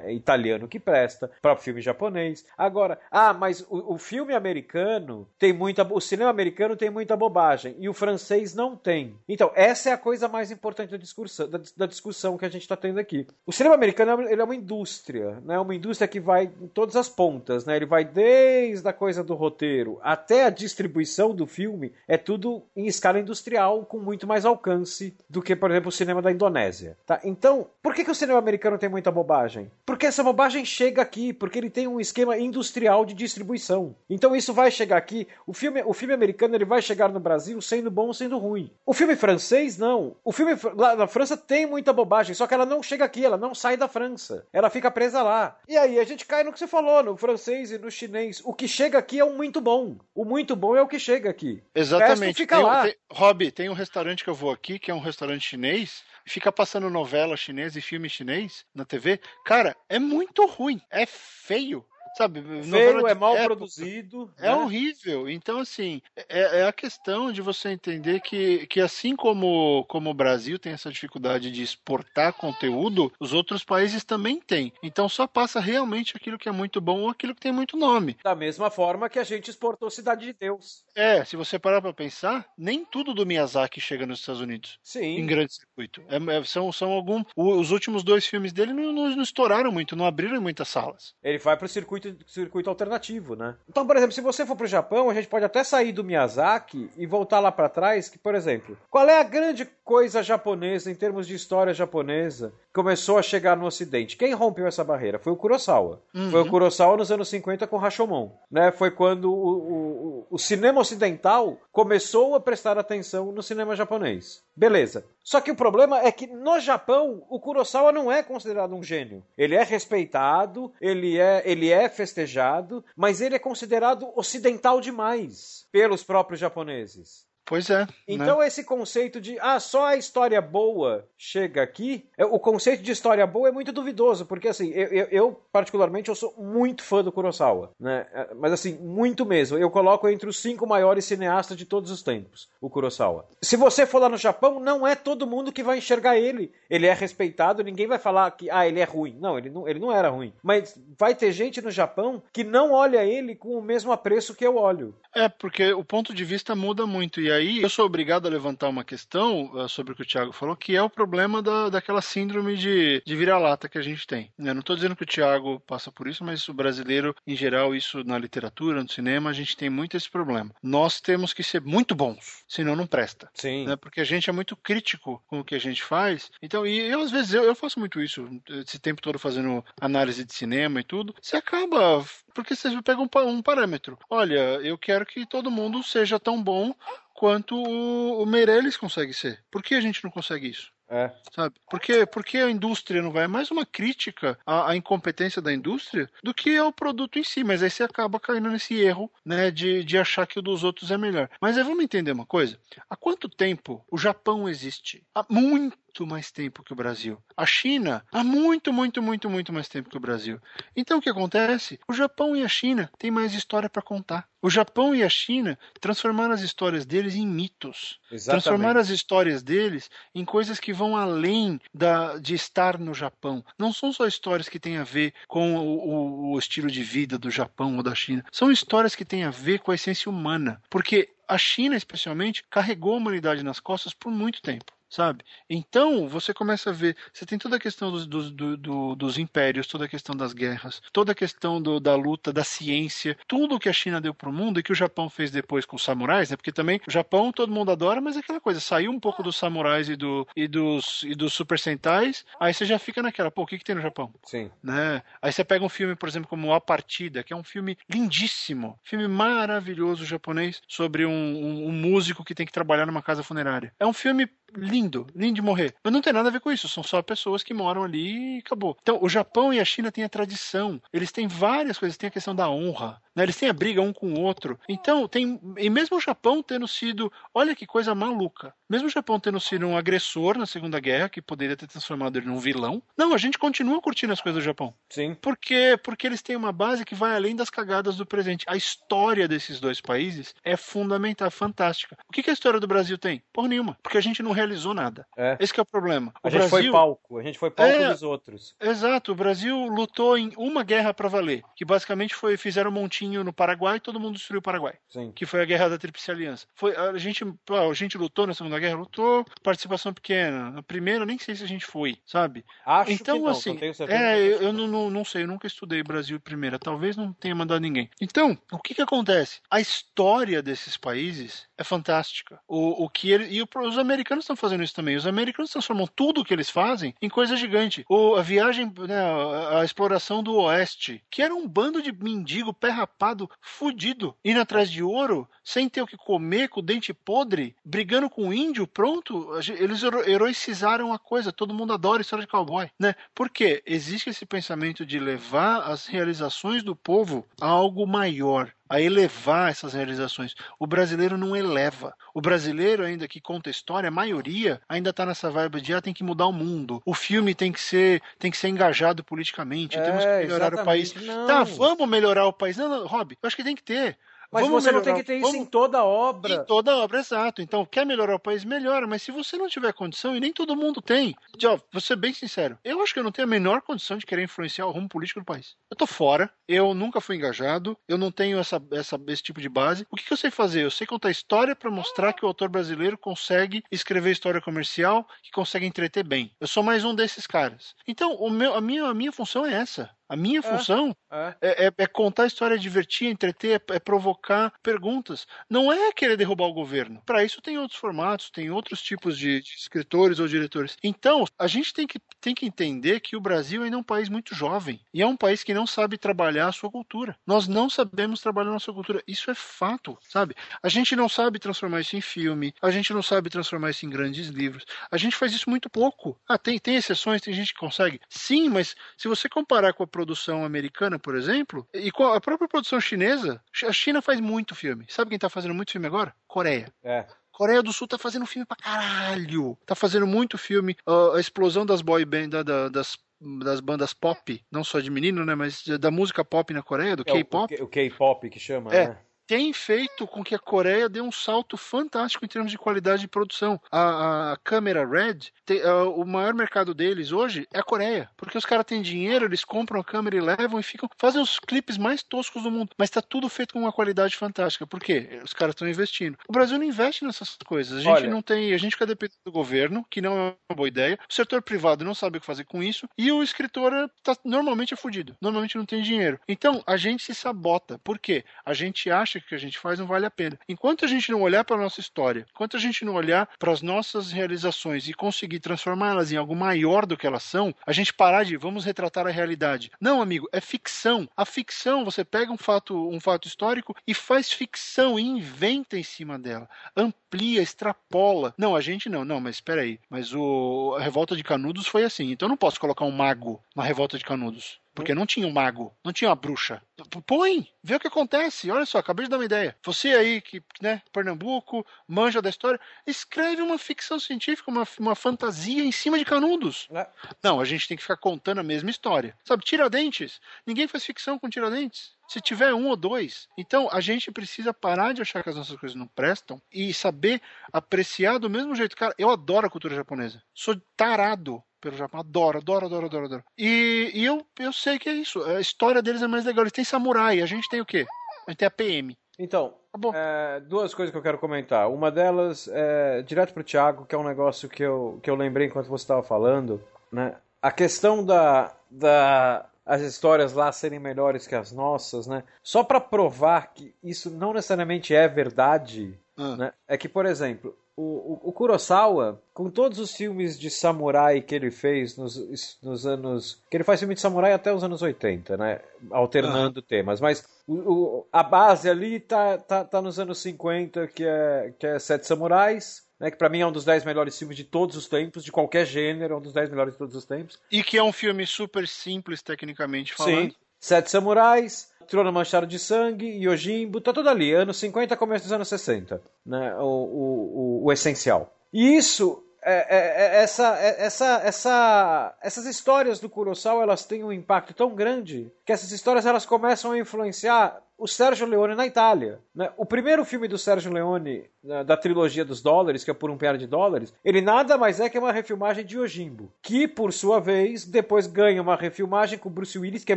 italiano que presta, próprio filme japonês. Agora, ah, mas o, o filme americano tem muita, o cinema americano tem muita bobagem e o francês não tem. Então, essa é a coisa mais importante da discussão, da, da discussão que a gente está tendo aqui. O cinema americano ele é uma indústria, né? Uma indústria que vai em todas as pontas, né? Ele vai desde a coisa coisa do roteiro até a distribuição do filme é tudo em escala industrial com muito mais alcance do que, por exemplo, o cinema da Indonésia. Tá? Então, por que, que o cinema americano tem muita bobagem? Porque essa bobagem chega aqui, porque ele tem um esquema industrial de distribuição. Então isso vai chegar aqui. O filme, o filme americano ele vai chegar no Brasil sendo bom ou sendo ruim. O filme francês, não. O filme lá na França tem muita bobagem, só que ela não chega aqui, ela não sai da França. Ela fica presa lá. E aí a gente cai no que você falou, no francês e no chinês. O que chega aqui é o muito bom. O muito bom é o que chega aqui. Exatamente. fica tem, lá. Tem, Rob, tem um restaurante que eu vou aqui, que é um restaurante chinês, fica passando novela chinesa e filme chinês na TV. Cara, é muito ruim. É feio. Sabe, feio, é mal produzido. É né? horrível. Então, assim, é, é, a questão de você entender que, que assim como, como o Brasil tem essa dificuldade de exportar conteúdo, os outros países também têm. Então só passa realmente aquilo que é muito bom ou aquilo que tem muito nome. Da mesma forma que a gente exportou Cidade de Deus. É, se você parar pra pensar, nem tudo do Miyazaki chega nos Estados Unidos. Sim. Em grande circuito. É, é, são, são algum. Os últimos dois filmes dele não, não, não estouraram muito, não abriram muitas salas. Ele vai pro circuito circuito, circuito alternativo, né? Então, por exemplo, se você for pro Japão, a gente pode até sair do Miyazaki e voltar lá para trás, que, por exemplo, qual é a grande coisa japonesa em termos de história japonesa que começou a chegar no ocidente? Quem rompeu essa barreira? Foi o Kurosawa. Uhum. Foi o Kurosawa nos anos 50 com Rashomon, né? Foi quando o, o, o cinema ocidental começou a prestar atenção no cinema japonês. Beleza. Só que o problema é que no Japão o Kurosawa não é considerado um gênio. Ele é respeitado, ele é, ele é festejado, mas ele é considerado ocidental demais pelos próprios japoneses. Pois é. Então né? esse conceito de ah, só a história boa chega aqui, é, o conceito de história boa é muito duvidoso, porque assim, eu, eu, eu, particularmente eu sou muito fã do Kurosawa, né? É, mas assim, muito mesmo. Eu coloco entre os cinco maiores cineastas de todos os tempos, o Kurosawa. Se você for lá no Japão, não é todo mundo que vai enxergar ele. Ele é respeitado, ninguém vai falar que ah, ele é ruim. Não, ele não, ele não era ruim. Mas vai ter gente no Japão que não olha ele com o mesmo apreço que eu olho. É, porque o ponto de vista muda muito e aí eu sou obrigado a levantar uma questão uh, sobre o que o Thiago falou, que é o problema da, daquela síndrome de, de vira-lata que a gente tem. Eu não estou dizendo que o Thiago passa por isso, mas o brasileiro, em geral, isso na literatura, no cinema, a gente tem muito esse problema. Nós temos que ser muito bons, senão não presta. Sim. Né? Porque a gente é muito crítico com o que a gente faz. Então, e eu, às vezes, eu, eu faço muito isso, esse tempo todo fazendo análise de cinema e tudo. Você acaba porque você pega um, um, parâmetro. Olha, eu quero que todo mundo seja tão bom quanto o, o Meirelles consegue ser. Por que a gente não consegue isso? É. Sabe? Porque, porque a indústria não vai. É mais uma crítica à, à, incompetência da indústria do que ao produto em si. Mas aí você acaba caindo nesse erro, né? De, de achar que o dos outros é melhor. Mas aí vamos entender uma coisa. Há quanto tempo o Japão existe? Há muito muito mais tempo que o Brasil. A China há muito, muito, muito, muito mais tempo que o Brasil. Então o que acontece? O Japão e a China têm mais história para contar. O Japão e a China transformaram as histórias deles em mitos. Exatamente. Transformaram as histórias deles em coisas que vão além da, de estar no Japão. Não são só histórias que têm a ver com o, o, o estilo de vida do Japão ou da China. São histórias que têm a ver com a essência humana. Porque a China, especialmente, carregou a humanidade nas costas por muito tempo sabe? Então, você começa a ver, você tem toda a questão dos, dos, do, do, dos impérios, toda a questão das guerras, toda a questão do, da luta, da ciência, tudo que a China deu para o mundo e que o Japão fez depois com os samurais, né? Porque também o Japão todo mundo adora, mas é aquela coisa, saiu um pouco dos samurais e, do, e, dos, e dos super sentais, aí você já fica naquela, pô, o que, que tem no Japão? Sim. Né? Aí você pega um filme, por exemplo, como A Partida, que é um filme lindíssimo, filme maravilhoso japonês sobre um, um, um músico que tem que trabalhar numa casa funerária. É um filme lindo, lindo de morrer. Mas não tem nada a ver com isso, são só pessoas que moram ali e acabou. Então, o Japão e a China têm a tradição, eles têm várias coisas, tem a questão da honra, né? Eles têm a briga um com o outro. Então, tem. E mesmo o Japão tendo sido. Olha que coisa maluca. Mesmo o Japão tendo sido um agressor na Segunda Guerra, que poderia ter transformado ele num vilão. Não, a gente continua curtindo as coisas do Japão. Sim. Por quê? Porque eles têm uma base que vai além das cagadas do presente. A história desses dois países é fundamental, fantástica. O que, que a história do Brasil tem? Por nenhuma. Porque a gente não realizou nada. É. Esse que é o problema. O A gente Brasil, foi palco, a gente foi palco É. dos outros. Exato, o Brasil lutou em uma guerra para valer, que basicamente foi fizeram um montinho no Paraguai todo mundo destruiu o Paraguai, Sim. que foi a guerra da Tríplice Aliança. Foi a gente, a gente lutou na Segunda Guerra, lutou, participação pequena. Na primeira nem sei se a gente foi, sabe? Acho então que não, assim, não certeza. é, que eu, eu não, não, não sei, eu nunca estudei Brasil primeira, talvez não tenha mandado ninguém. Então, o que que acontece? A história desses países é fantástica. O, o que ele, e o- os americanos estão fazendo isso também. Os americanos transformam tudo o que eles fazem em coisa gigante. O, a viagem, né, a, a exploração do oeste, que era um bando de mendigo, pé rapado, fudido, indo atrás de ouro, sem ter o que comer, com o dente podre, brigando com o índio, pronto. Eles hero- heroicizaram a coisa. Todo mundo adora história de cowboy, né? Porque existe esse pensamento de levar as realizações do povo a algo maior a elevar essas realizações. O brasileiro não eleva. O brasileiro, ainda que conta história, a maioria ainda está nessa vibe de ah, tem que mudar o mundo. O filme tem que ser, tem que ser engajado politicamente. É, temos que melhorar o país. Não. Tá, vamos melhorar o país. Não, não, Rob, eu acho que tem que ter. Mas Vamos você não tem que ter isso vamos- em toda obra. em toda obra, exato. Então, quer melhorar o país? Melhora. Mas se você não tiver condição, e nem todo mundo tem, de, ó, vou ser bem sincero, eu acho que eu não tenho a menor condição de querer influenciar o rumo político do país. Eu tô fora, eu nunca fui engajado, eu não tenho essa, essa- esse tipo de base. O que, que eu sei fazer? Eu sei contar história para mostrar que o autor brasileiro consegue escrever história comercial, que consegue entreter bem. Eu sou mais um desses caras. Então, o meu, a, minha, a minha função é essa. A minha função É. é, é- é contar a história, divertir, entreter, é, é provocar perguntas. Não é querer derrubar o governo. Para isso tem outros formatos, tem outros tipos de, de escritores ou diretores. Então, a gente tem que, tem que entender que o Brasil ainda é um país muito jovem. E é um país que não sabe trabalhar a sua cultura. Nós não sabemos trabalhar a nossa cultura. Isso é fato, sabe? A gente não sabe transformar isso em filme, a gente não sabe transformar isso em grandes livros. A gente faz isso muito pouco. Ah, tem, tem exceções, tem gente que consegue. Sim, mas se você comparar com a produção americana, por exemplo, e com a própria produção chinesa, a China faz muito filme. Sabe quem tá fazendo muito filme agora? Coreia. É. Coreia do Sul tá fazendo filme pra caralho. Tá fazendo muito filme. Ah, a explosão das boy band, da- da- das, das bandas pop, não só de menino, né? Mas da música pop na Coreia, do É K-pop O K-pop que chama, É. né? Tem feito com que a Coreia dê um salto fantástico em termos de qualidade de produção. A, a câmera Red, tem- ah, o maior mercado deles hoje é a Coreia, porque os caras têm dinheiro, eles compram a câmera e levam e ficam fazem os clipes mais toscos do mundo, mas está tudo feito com uma qualidade fantástica. Por quê? Os caras estão investindo. O Brasil não investe nessas coisas. A gente Olha. não tem, a gente fica dependendo do governo, que não é uma boa ideia. O setor privado não sabe o que fazer com isso e o escritor é- tá, normalmente é fudido. Normalmente não tem dinheiro. Então, a gente se sabota. Por quê? A gente acha que a gente faz não vale a pena. Enquanto a gente não olhar para nossa história, enquanto a gente não olhar para as nossas realizações e conseguir transformá-las em algo maior do que elas são, a gente parar de vamos retratar a realidade. Não, amigo, é ficção. A ficção, você pega um fato, um fato histórico e faz ficção e inventa em cima dela. Amplia, extrapola. Não, a gente não. Não, mas espera aí. Mas o a revolta de Canudos foi assim. Então eu não posso colocar um mago na revolta de Canudos. Porque não tinha um mago, não tinha uma bruxa. Põe, vê o que acontece. Olha só, acabei de dar uma ideia. Você aí que, né, Pernambuco, manja da história, escreve uma ficção científica, uma, uma fantasia em cima de canudos. É. Não, a gente tem que ficar contando a mesma história. Sabe, Tiradentes. Ninguém faz ficção com Tiradentes. Se tiver um ou dois. Então, a gente precisa parar de achar que as nossas coisas não prestam e saber apreciar do mesmo jeito. Cara, eu adoro a cultura japonesa. Sou tarado pelo Japão. Adoro, adoro, adoro, adoro, adoro. E, e eu, eu sei que é isso. A história deles é mais legal. Eles têm samurai. A gente tem o quê? A gente tem a PM. Então, é, duas coisas que eu quero comentar. Uma delas é direto pro Thiago, que é um negócio que eu, que eu lembrei enquanto você estava falando. Né? A questão da, da as histórias lá serem melhores que as nossas, né? Só para provar que isso não necessariamente é verdade, hum. né? É que, por exemplo, o, o, o, Kurosawa, com todos os filmes de samurai que ele fez nos, nos anos. que ele faz filme de samurai até os anos 80, né? Alternando uhum. temas. Mas o, a base ali tá, tá, tá nos anos 50, que é, que é Sete Samurais. Né, que para mim é um dos 10 melhores filmes de todos os tempos, de qualquer gênero, é um dos 10 melhores de todos os tempos. E que é um filme super simples, tecnicamente falando. Sim. Sete Samurais, Trono Manchado de Sangue, Yojimbo, tá tudo ali, anos 50, começo dos anos 60, né? O, o, o, o essencial. E isso é, é, é, essa, é, essa, essa, essas histórias do Kurosawa elas têm um impacto tão grande que essas histórias elas começam a influenciar o Sérgio Leone na Itália. Né? O primeiro filme do Sérgio Leone, né, da trilogia dos dólares, que é Por um Piar de Dólares, ele nada mais é que uma refilmagem de Ojimbo, que, por sua vez, depois ganha uma refilmagem com Bruce Willis, que é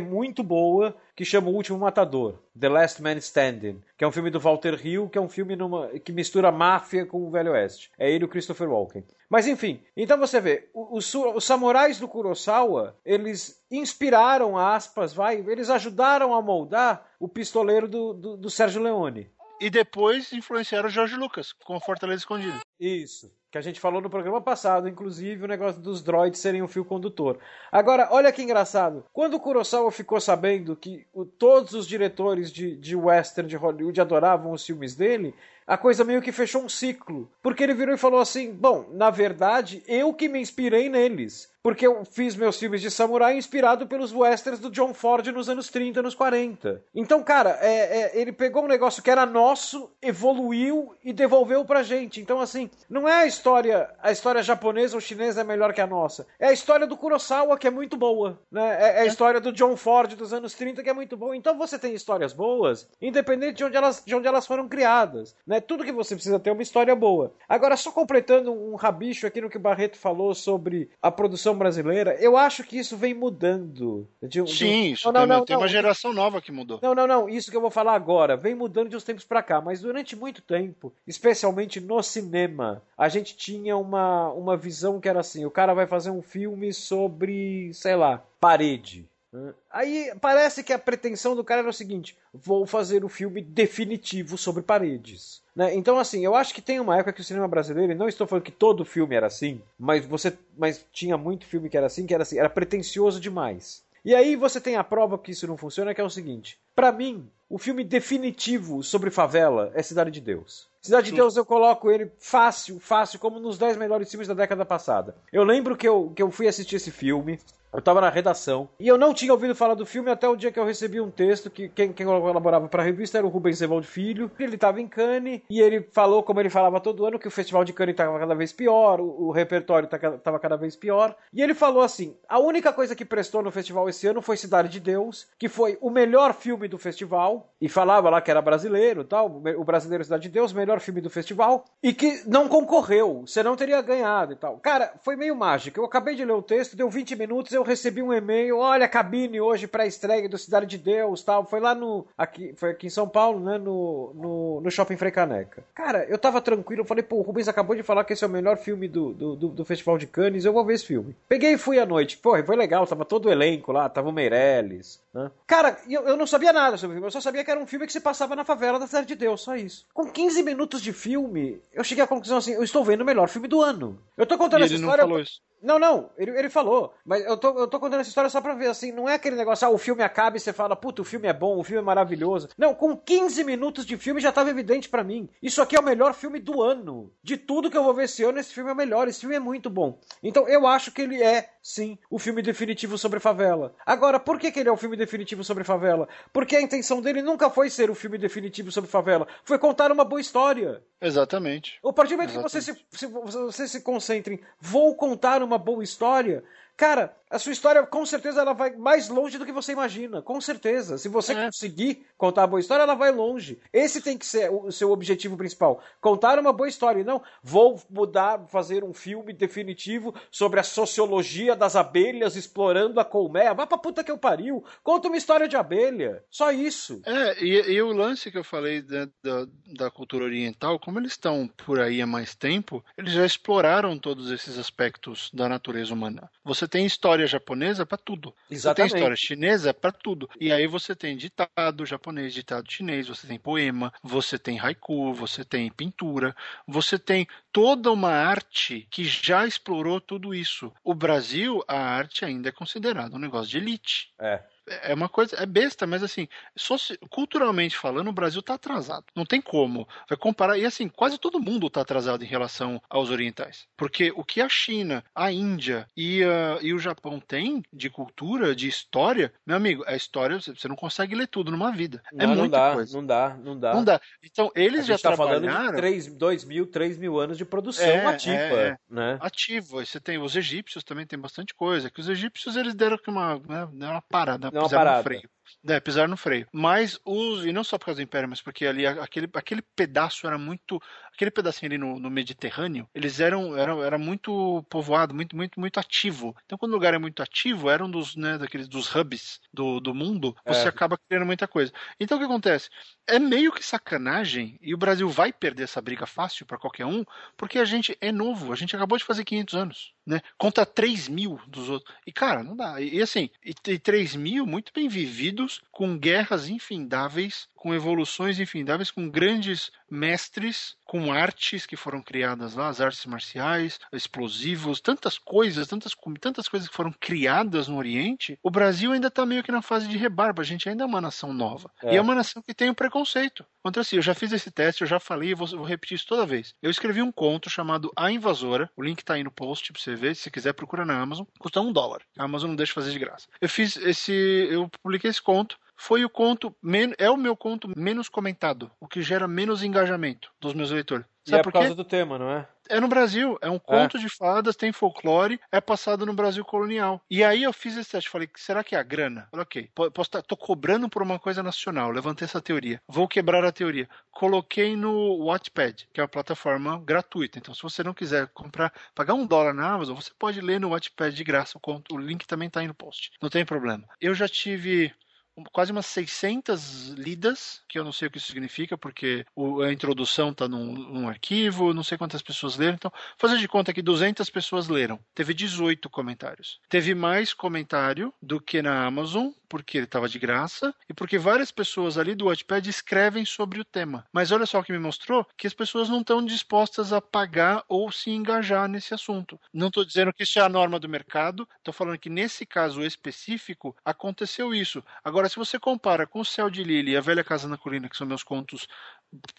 muito boa, que chama O Último Matador, The Last Man Standing, que é um filme do Walter Hill, que é um filme numa, que mistura máfia com o Velho Oeste. É ele e o Christopher Walken. Mas enfim, então você vê, os, os samurais do Kurosawa, eles inspiraram, aspas, vai, eles ajudaram a moldar o pistoleiro do, do, do Sérgio Leone. E depois influenciaram o Jorge Lucas com Fortaleza Escondido. Isso. Que a gente falou no programa passado, inclusive, o negócio dos droids serem um fio condutor. Agora, olha que engraçado. Quando o Kurosawa ficou sabendo que o, todos os diretores de, de western de Hollywood adoravam os filmes dele, a coisa meio que fechou um ciclo. Porque ele virou e falou assim: Bom, na verdade, eu que me inspirei neles porque eu fiz meus filmes de samurai inspirado pelos westerns do John Ford nos anos 30, nos 40. Então, cara, é, é, ele pegou um negócio que era nosso, evoluiu e devolveu pra gente. Então, assim, não é a história, a história japonesa ou chinesa é melhor que a nossa. É a história do Kurosawa que é muito boa, né? É, é a história do John Ford dos anos 30 que é muito boa. Então, você tem histórias boas, independente de onde elas, de onde elas foram criadas, né? Tudo que você precisa ter é uma história boa. Agora, só completando um rabicho aqui no que o Barreto falou sobre a produção brasileira, eu acho que isso vem mudando. De, Sim, isso não, tem, não, tem uma geração nova que mudou. Não, não, não. Isso que eu vou falar agora vem mudando de uns tempos para cá, mas durante muito tempo, especialmente no cinema, a gente tinha uma, uma visão que era assim: o cara vai fazer um filme sobre, sei lá, parede. Aí parece que a pretensão do cara era o seguinte: vou fazer o filme definitivo sobre paredes. Né? Então, assim, eu acho que tem uma época que o cinema brasileiro, e não estou falando que todo filme era assim, mas você mas tinha muito filme que era assim, que era assim, era pretencioso demais. E aí você tem a prova que isso não funciona, que é o seguinte: para mim, o filme definitivo sobre favela é Cidade de Deus. Cidade de Deus eu coloco ele fácil, fácil, como nos 10 melhores filmes da década passada. Eu lembro que eu, que eu fui assistir esse filme, eu estava na redação e eu não tinha ouvido falar do filme até o dia que eu recebi um texto que quem, quem colaborava para a revista era o Rubens Evaldo Filho. Ele estava em Cannes e ele falou, como ele falava todo ano, que o Festival de Cannes estava cada vez pior, o, o repertório tá cada vez pior. E ele falou assim: a única coisa que prestou no festival esse ano foi Cidade de Deus, que foi o melhor filme do festival, e falava lá que era brasileiro tal, o brasileiro Cidade de Deus, melhor filme do festival, e que não concorreu, você não teria ganhado e tal. Cara, foi meio mágico. Eu acabei de ler o texto, deu 20 minutos, eu recebi um e-mail, olha, cabine hoje para estreia do Cidade de Deus, tal. Foi lá no aqui, foi aqui em São Paulo, né, no, no, no Shopping Frei Caneca. Cara, eu tava tranquilo, eu falei, pô, o Rubens acabou de falar que esse é o melhor filme do, do, do, do Festival de Cannes, eu vou ver esse filme. Peguei e fui à noite. Pô, foi legal, tava todo o elenco lá, tava o Meirelles, né? Cara, eu, eu não sabia nada sobre o filme, eu só sabia que era um filme que se passava na favela da Cidade de Deus, só isso. Com 15 minutos de filme, eu cheguei à conclusão assim, eu estou vendo o melhor filme do ano. Eu tô contando e essa história. Não falou isso. Não, não, ele, ele falou. Mas eu tô, eu tô contando essa história só pra ver, assim, não é aquele negócio, ah, o filme acaba e você fala, puta, o filme é bom, o filme é maravilhoso. Não, com 15 minutos de filme já tava evidente para mim. Isso aqui é o melhor filme do ano. De tudo que eu vou ver esse ano, esse filme é o melhor, esse filme é muito bom. Então eu acho que ele é, sim, o filme definitivo sobre favela. Agora, por que, que ele é o filme definitivo sobre favela? Porque a intenção dele nunca foi ser o filme definitivo sobre favela, foi contar uma boa história. Exatamente. A partir do momento que você se, se, você se concentra em vou contar uma boa história, cara, a sua história com certeza ela vai mais longe do que você imagina. Com certeza. Se você é. conseguir contar uma boa história, ela vai longe. Esse tem que ser o seu objetivo principal. Contar uma boa história. E não, vou mudar, fazer um filme definitivo sobre a sociologia das abelhas explorando a colmeia. Vá pra puta que eu pariu. Conta uma história de abelha. Só isso. É, e, e o lance que eu falei da, da, da cultura oriental, como eles estão por aí há mais tempo, eles já exploraram todos esses aspectos da natureza humana. Você tem história história japonesa para tudo. Exatamente. Você tem história chinesa para tudo. E aí você tem ditado japonês, ditado chinês, você tem poema, você tem haiku, você tem pintura, você tem toda uma arte que já explorou tudo isso. O Brasil, a arte ainda é considerada um negócio de elite. É é uma coisa, é besta, mas assim, culturalmente falando, o Brasil está atrasado. Não tem como. Vai comparar, e assim, quase todo mundo está atrasado em relação aos orientais. Porque o que a China, a Índia e, uh, e o Japão têm de cultura, de história, meu amigo, a história você não consegue ler tudo numa vida. Não, é muita não dá, coisa. Não dá, não dá. Não dá. Então, eles já tá trabalharam... falando de 3, 2 mil, 3 mil anos de produção é, ativa. É, né? Ativa. Você tem os egípcios também tem bastante coisa. Que os egípcios eles deram uma, né, uma parada não, pisaram no freio. É, pisaram no freio. Mas os. E não só por causa do Império, mas porque ali aquele, aquele pedaço era muito. Aquele pedacinho ali no, no Mediterrâneo, eles eram. Era, era muito povoado, muito, muito, muito ativo. Então, quando o lugar é muito ativo, era um dos, né, daqueles dos hubs do, do mundo, você é. acaba criando muita coisa. Então o que acontece? É meio que sacanagem, e o Brasil vai perder essa briga fácil para qualquer um, porque a gente é novo, a gente acabou de fazer 500 anos né? Contra 3 mil dos outros. E, cara, não dá. E, assim, e 3 mil muito bem vividos, com guerras infindáveis, com evoluções infindáveis, com grandes mestres, com artes que foram criadas lá, as artes marciais, explosivos, tantas coisas, tantas, tantas coisas que foram criadas no Oriente. O Brasil ainda está meio que na fase de rebarba, a gente ainda é uma nação nova. É. E é uma nação que tem o um preconceito. Contra si, eu já fiz esse teste, eu já falei, vou, vou, repetir isso toda vez. Eu escrevi um conto chamado A Invasora, o link está aí no post pra você ver, se você quiser procura na Amazon, custa um dólar. A Amazon não deixa fazer de graça. Eu fiz esse, eu publiquei esse conto, foi o conto, é o meu conto menos comentado, o que gera menos engajamento dos meus leitores. Sabe e é por, por causa do tema, não é? É no Brasil, é um conto é. de fadas, tem folclore, é passado no Brasil colonial. E aí eu fiz esse teste, falei, será que é a grana? Falei, ok, posso tá, tô cobrando por uma coisa nacional, levantei essa teoria, vou quebrar a teoria. Coloquei no Wattpad, que é uma plataforma gratuita, então se você não quiser comprar, pagar um dólar na Amazon, você pode ler no Wattpad de graça, o, conto, o link também tá aí no post, não tem problema. Eu já tive quase umas 600 lidas, que eu não sei o que isso significa, porque a introdução está num, num, arquivo, não sei quantas pessoas leram. Então, fazer de conta que 200 pessoas leram. Teve 18 comentários. Teve mais comentário do que na Amazon, porque ele estava de graça, e porque várias pessoas ali do Wattpad escrevem sobre o tema. Mas olha só o que me mostrou, que as pessoas não estão dispostas a pagar ou se engajar nesse assunto. Não estou dizendo que isso é a norma do mercado, estou falando que nesse caso específico aconteceu isso. Agora, Agora, se você compara com o Céu de Lily e a Velha Casa na Colina, que são meus contos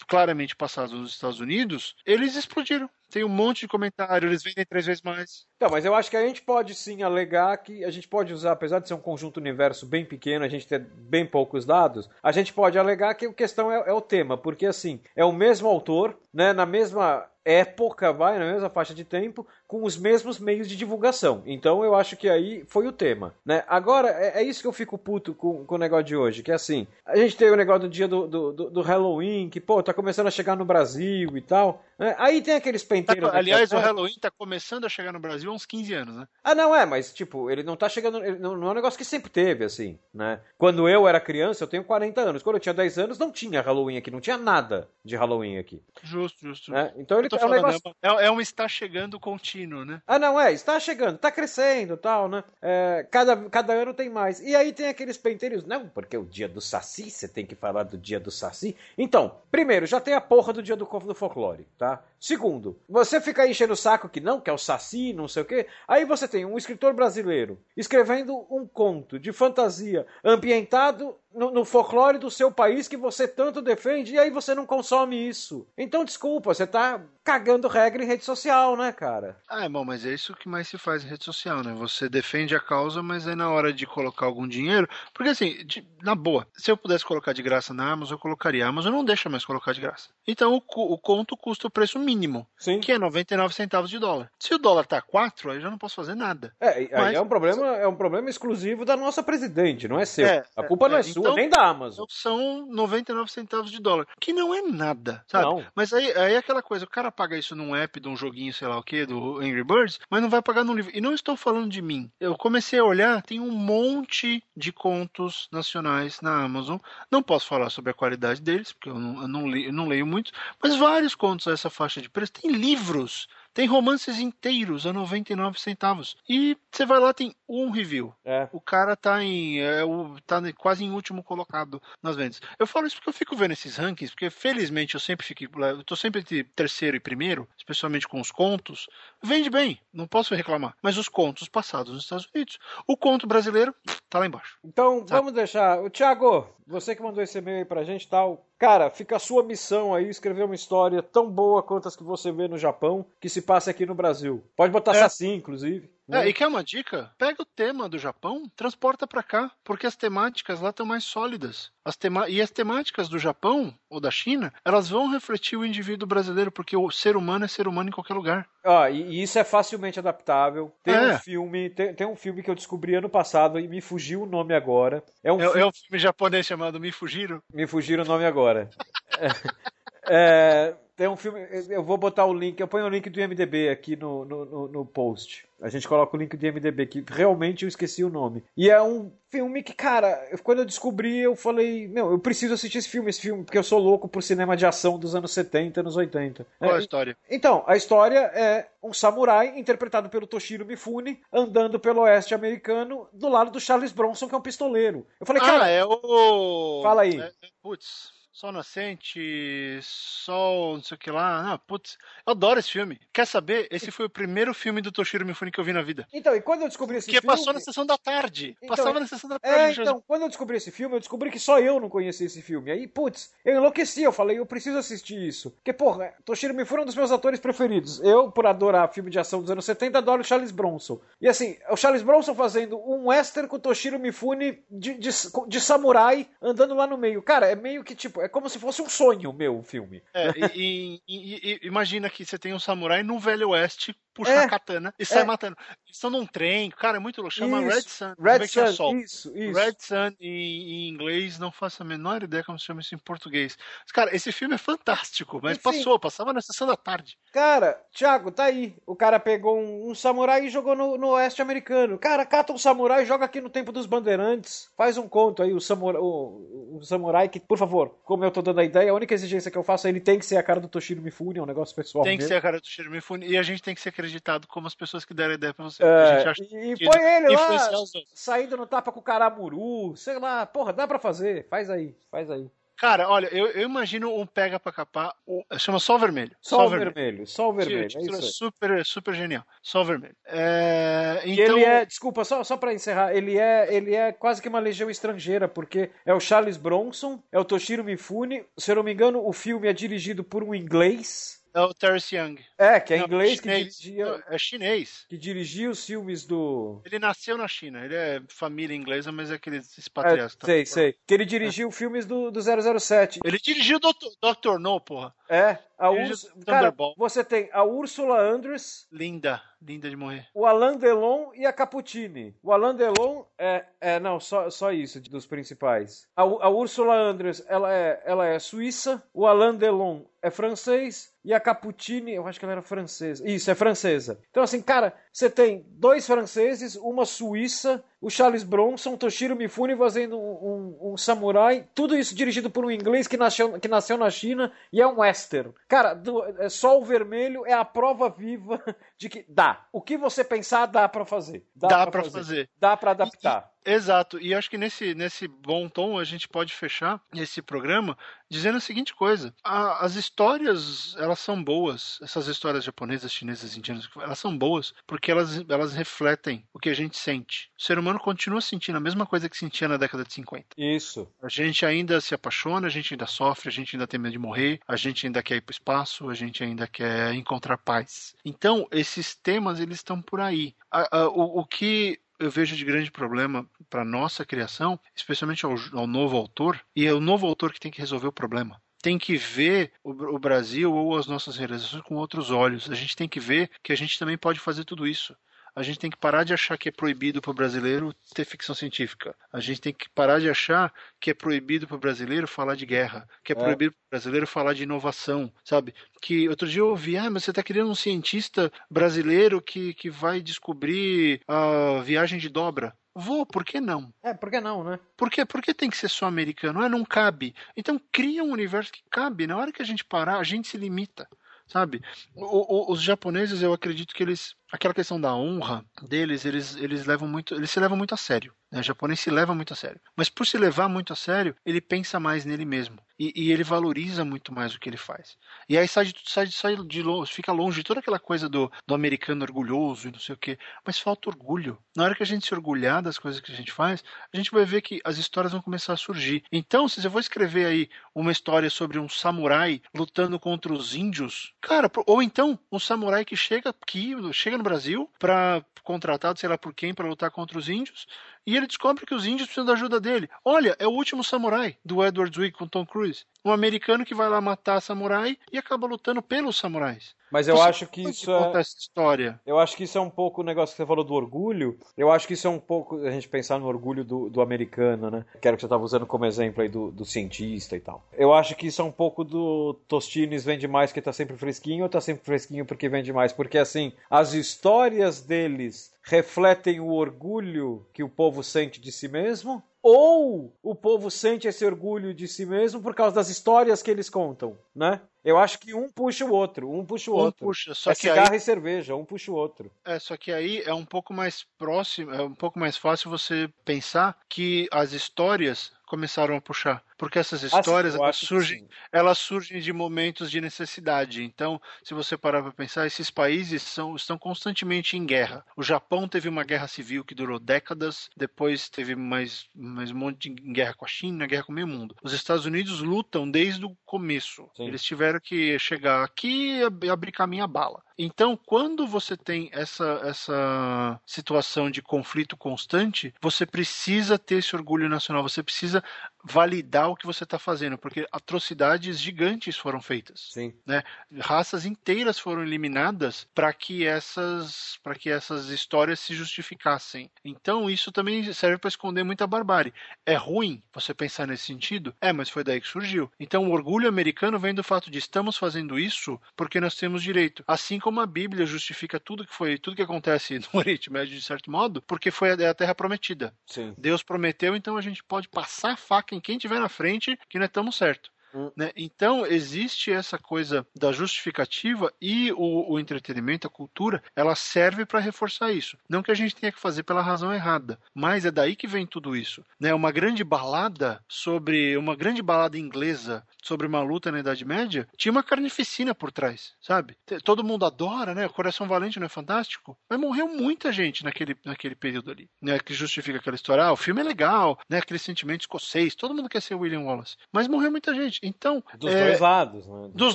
claramente passados nos Estados Unidos, eles explodiram. Tem um monte de comentário, eles vendem três vezes mais. Então, mas eu acho que a gente pode sim alegar que a gente pode usar, apesar de ser um conjunto universo bem pequeno, a gente ter bem poucos dados, a gente pode alegar que a questão é, é o tema, porque assim, é o mesmo autor, né, na mesma época, vai, na mesma faixa de tempo, com os mesmos meios de divulgação. Então eu acho que aí foi o tema, né? Agora, é, é isso que eu fico puto com, com, o negócio de hoje, que é assim, a gente teve o negócio do dia do, do, do Halloween, que, pô, tá começando a chegar no Brasil e tal, né? Aí tem aqueles penteiros... Tá, aliás, o Halloween tá começando a chegar no Brasil há uns 15 anos, né? Ah, não é, mas, tipo, ele não tá chegando, não, não é um negócio que sempre teve, assim, né? Quando eu era criança, eu tenho 40 anos, quando eu tinha 10 anos, não tinha Halloween aqui, não tinha nada de Halloween aqui. Justo, justo. Né? Então ele é um negócio... É, é um está chegando contínuo, né? Ah, não, é, está chegando, está crescendo tal, né? É, cada, cada ano tem mais. E aí tem aqueles penteiros, não, porque o dia do Saci, você tem que falar do dia do Saci. Então, primeiro, já tem a porra do dia do, do folclore, tá? Segundo, você fica enchendo o saco que não, que é o Saci, não sei o quê. Aí você tem um escritor brasileiro escrevendo um conto de fantasia ambientado no, no, folclore do seu país que você tanto defende e aí você não consome isso. Então, desculpa, você tá cagando regra em rede social, né, cara? Ah, é bom, mas é isso que mais se faz em rede social, né? Você defende a causa, mas aí na hora de colocar algum dinheiro. Porque assim, de, na boa, se eu pudesse colocar de graça na Amazon, eu colocaria. A Amazon não deixa mais colocar de graça. Então o, o conto custa o preço mínimo, Sim. que é 99 centavos de dólar. Se o dólar tá 4, aí eu já não posso fazer nada. É, mas, é um problema, é um problema exclusivo da nossa presidente, não é seu. É, a culpa é, não é, é sua, então, nem da Amazon. Então são 99 centavos de dólar, que não é nada, sabe? Não. Mas aí, aí é aquela coisa, o cara paga isso num app de um joguinho, sei lá o que, do Angry Birds, mas não vai pagar num livro. E não estou falando de mim. Eu comecei a olhar, tem um monte de contos nacionais na Amazon. Não posso falar sobre a qualidade deles, porque eu não, eu não, li, eu não leio muitos, mas vários contos a essa faixa de preço. Tem livros tem romances inteiros a 99 centavos. E você vai lá, tem um review. É. O cara tá em. É, o, tá quase em último colocado nas vendas. Eu falo isso porque eu fico vendo esses rankings, porque felizmente eu sempre fico. Eu tô sempre entre terceiro e primeiro, especialmente com os contos. Vende bem, não posso reclamar. Mas os contos passados nos Estados Unidos. O conto brasileiro tá lá embaixo. Então, Sabe? vamos deixar. O Thiago, você que mandou esse e-mail aí pra gente tal. Cara, fica a sua missão aí escrever uma história tão boa quanto as que você vê no Japão, que se passe aqui no Brasil. Pode botar é. Saci, inclusive. É, e quer uma dica? Pega o tema do Japão, transporta para cá, porque as temáticas lá estão mais sólidas. As tema... E as temáticas do Japão ou da China, elas vão refletir o indivíduo brasileiro, porque o ser humano é ser humano em qualquer lugar. Ah, e, isso é facilmente adaptável. Tem é. um filme, tem, tem, um filme que eu descobri ano passado e me fugiu o nome agora. É um, é, filme... é um filme japonês chamado Me Fugiram? Me Fugiram o nome agora. <laughs> é, é tem um filme, eu vou botar o link, eu ponho o link do IMDB aqui no, no, no, post. A gente coloca o link do IMDB, que realmente eu esqueci o nome. E é um filme que, cara, quando eu descobri, eu falei, meu, eu preciso assistir esse filme, esse filme, porque eu sou louco por cinema de ação dos anos 70, anos 80. Qual é, a história? Então, a história é um samurai interpretado pelo Toshiro Mifune andando pelo oeste americano do lado do Charles Bronson, que é um pistoleiro. Eu falei, cara. Ah, é o. Fala aí. É, putz. Sol Nascente, Sol, não sei o que lá. Ah, putz, eu adoro esse filme. Quer saber? Esse foi o primeiro filme do Toshiro Mifune que eu vi na vida. Então, e quando eu descobri esse que filme... Que passou na sessão da tarde. Então, Passava na sessão da é, tarde. É, então, quando eu descobri esse filme, eu descobri que só eu não conhecia esse filme. Aí, putz, eu enlouqueci. Eu falei, eu preciso assistir isso. Porque, porra, Toshiro Mifune é um dos meus atores preferidos. Eu, por adorar filme de ação dos anos 70, adoro Charles Bronson. E assim, o Charles Bronson fazendo um western com Toshiro Mifune de, de, de samurai andando lá no meio. Cara, é meio que, tipo, é como se fosse um sonho meu o filme. É, e, e, e, imagina que você tem um samurai no Velho Oeste puxa é, a katana e sai é. matando. Estão num trem, cara, é muito louco. Chama isso, Red Sun. Red Sun, sol. isso, isso. Red Sun em, em, inglês, não faço a menor ideia como se chama isso em português. Mas, cara, esse filme é fantástico, mas passou, passava na sessão da tarde. Cara, Thiago, tá aí. O cara pegou um, um samurai e jogou no, no, oeste americano. Cara, cata um samurai e joga aqui no tempo dos bandeirantes. Faz um conto aí, o samurai, o, o samurai que, por favor, como eu tô dando a ideia, a única exigência que eu faço é ele tem que ser a cara do Toshiro Mifune, é um negócio pessoal. Tem que mesmo. ser a cara do Toshiro Mifune e a gente tem que ser acreditado como as pessoas que deram a ideia pra você. É, e põe ele lá, saindo no tapa com o Caramuru, sei lá, porra, dá pra fazer. Faz aí, faz aí. Cara, olha, eu, eu, imagino um pega pra capar, o, chama Sol Vermelho. Sol, Sol vermelho. vermelho. Sol Vermelho. é super, super genial. Sol Vermelho. É, então... Ele é, desculpa, só, só pra encerrar, ele é, ele é quase que uma legião estrangeira, porque é o Charles Bronson, é o Toshiro Mifune, se eu não me engano, o filme é dirigido por um inglês, é o Terence Young. É, que é inglês que dirigia. É chinês. Que dirigia os filmes do. Ele nasceu na China, ele é família inglesa, mas é aquele expatriado. É, sei, sei. Que ele dirigiu é. filmes do, do 007. Ele dirigiu o Dr. No, porra. É, a Urs... Cara, você tem a Úrsula Andress. Linda, linda de morrer. O Alain Delon e a Caputini. O Alain Delon é. é não, só, só isso dos principais. A, a Úrsula Andress, ela é, ela é suíça. O Alain Delon é francês. E a Caputini, eu acho que ela era francesa. Isso, é francesa. Então, assim, cara, você tem dois franceses, uma suíça, o Charles Bronson, Toshiro Mifune fazendo um, um, um, samurai, tudo isso dirigido por um inglês que nasceu, que nasceu na China e é um western. Cara, do, é, Sol Vermelho é a prova viva de que dá. O que você pensar, dá para fazer. Dá, dá para fazer. fazer. Dá para adaptar. Exato, e acho que nesse, nesse bom tom a gente pode fechar esse programa dizendo a seguinte coisa: a, as histórias elas são boas, essas histórias japonesas, chinesas, indianas, elas são boas porque elas, elas refletem o que a gente sente. O ser humano continua sentindo a mesma coisa que sentia na década de 50. Isso. A gente ainda se apaixona, a gente ainda sofre, a gente ainda tem medo de morrer, a gente ainda quer ir para o espaço, a gente ainda quer encontrar paz. Então, esses temas eles estão por aí. A, a, o, o que eu vejo de grande problema para nossa criação, especialmente ao, ao, novo autor, e é o novo autor que tem que resolver o problema. Tem que ver o, o Brasil ou as nossas realizações com outros olhos. A gente tem que ver que a gente também pode fazer tudo isso a gente tem que parar de achar que é proibido para o brasileiro ter ficção científica. A gente tem que parar de achar que é proibido para o brasileiro falar de guerra, que é, é. proibido para o brasileiro falar de inovação, sabe? Que outro dia eu ouvi, ah, mas você está querendo um cientista brasileiro que, que vai descobrir a viagem de dobra. Vou, por que não? É, por que não, né? Por, quê? por que tem que ser só americano? Ah, não cabe. Então cria um universo que cabe. Na hora que a gente parar, a gente se limita sabe? O, o, os japoneses, eu acredito que eles aquela questão da honra deles, eles, eles levam muito, eles se levam muito a sério. Né? O japonês se leva muito a sério. Mas por se levar muito a sério, ele pensa mais nele mesmo. E, e ele valoriza muito mais o que ele faz. E aí sai de, sai, sai de longe, fica longe de toda aquela coisa do, do americano orgulhoso e não sei o quê. Mas falta orgulho. Na hora que a gente se orgulhar das coisas que a gente faz, a gente vai ver que as histórias vão começar a surgir. Então, se eu vou escrever aí uma história sobre um samurai lutando contra os índios, cara, ou então um samurai que chega aqui, chega no Brasil para contratado, sei lá por quem, para lutar contra os índios, e ele descobre que os índios precisam da ajuda dele. Olha, é o último samurai do Edward Zwick com Tom Cruise. Um americano que vai lá matar samurai e acaba lutando pelos samurais. Mas eu acho que isso é. essa história? Eu acho que isso é um pouco o negócio que você falou do orgulho. Eu acho que isso é um pouco a gente pensar no orgulho do, do americano, né? Que era o que você estava usando como exemplo aí do, do, cientista e tal. Eu acho que isso é um pouco do Tostines vende mais que tá sempre fresquinho ou tá sempre fresquinho porque vende mais. Porque assim, as histórias deles refletem o orgulho que o povo sente de si mesmo ou o povo sente esse orgulho de si mesmo por causa das histórias que eles contam, né? Eu acho que um puxa o outro, um puxa o um outro. Puxa, só é que cigarro aí... e cerveja, um puxa o outro. É, só que aí é um pouco mais próximo, é um pouco mais fácil você pensar que as histórias começaram a puxar. Porque essas histórias, ah, sim, elas, surgem, elas surgem de momentos de necessidade. Então, se você parar para pensar, esses países são, estão constantemente em guerra. O Japão teve uma guerra civil que durou décadas, depois teve mais, mais um monte de guerra com a China, guerra com o meio mundo. Os Estados Unidos lutam desde o começo. Sim. Eles tiveram que chegar aqui e abrir caminho a bala. Então, quando você tem essa, essa situação de conflito constante, você precisa ter esse orgulho nacional, você precisa validar o que você está fazendo, porque atrocidades gigantes foram feitas. Sim. Né? Raças inteiras foram eliminadas para que essas para que essas histórias se justificassem. Então isso também serve para esconder muita barbárie. É ruim você pensar nesse sentido? É, mas foi daí que surgiu. Então o orgulho americano vem do fato de estamos fazendo isso porque nós temos direito. Assim como a Bíblia justifica tudo que foi, tudo que acontece <laughs> no Oriente Médio de certo modo, porque foi a, a terra prometida. Sim. Deus prometeu, então a gente pode passar a faca em quem tiver na frente que nós estamos certo. Hum. Né? Então, existe essa coisa da justificativa e o, o entretenimento, a cultura, ela serve para reforçar isso. Não que a gente tenha que fazer pela razão errada, mas é daí que vem tudo isso. Né? Uma grande balada sobre. Uma grande balada inglesa sobre uma luta na Idade Média tinha uma carnificina por trás, sabe? Todo mundo adora, né? O Coração Valente não é fantástico? Mas morreu muita gente naquele, naquele período ali, né? Que justifica aquela história. Ah, o filme é legal, né? Aquele sentimento escocês, todo mundo quer ser William Wallace. Mas morreu muita gente. Então, dos é, dois lados, né? Dos, dos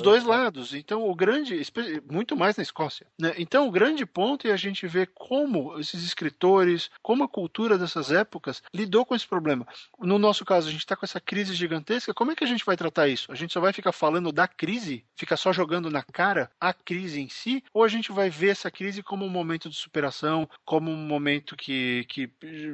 dois, lados. Então, o grande, muito mais na Escócia. Né? Então, o grande ponto é a gente ver como esses escritores, como a cultura dessas épocas lidou com esse problema. No nosso caso, a gente está com essa crise gigantesca. Como é que a gente vai tratar isso? A gente só vai ficar falando da crise, ficar só jogando na cara a crise em si, ou a gente vai ver essa crise como um momento de superação, como um momento que, que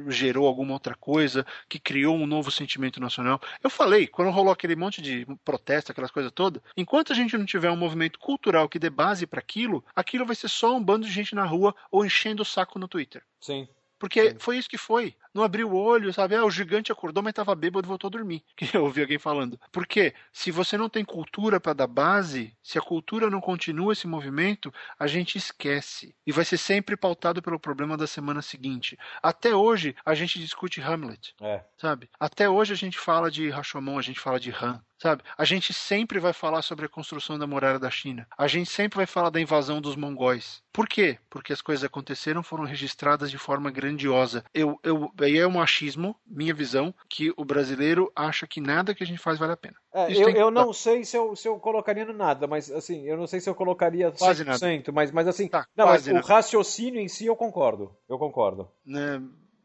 gerou alguma outra coisa, que criou um novo sentimento nacional? Eu falei, quando rolou aquele monte de protesto, aquelas coisas todas, enquanto a gente não tiver um movimento cultural que dê base para aquilo, aquilo vai ser só um bando de gente na rua ou enchendo o saco no Twitter. Sim. Porque foi isso que foi. Não abriu o olho, sabe? Ah, o gigante acordou, mas tava bêbado e voltou a dormir. Que <laughs> eu ouvi alguém falando. Porque se você não tem cultura para dar base, se a cultura não continua esse movimento, a gente esquece. E vai ser sempre pautado pelo problema da semana seguinte. Até hoje, a gente discute Hamlet. É. Sabe? Até hoje a gente fala de Rashomon, a gente fala de Han sabe? A gente sempre vai falar sobre a construção da muralha da China. A gente sempre vai falar da invasão dos mongóis. Por quê? Porque as coisas aconteceram, foram registradas de forma grandiosa. Eu, eu, aí é um achismo, minha visão, que o brasileiro acha que nada que a gente faz vale a pena. É, eu, eu não sei se eu, se eu colocaria no nada, mas assim, eu não sei se eu colocaria 100%, Quase nada. mas, mas assim, Tá, não, mas o raciocínio em si eu concordo. Eu concordo. Né?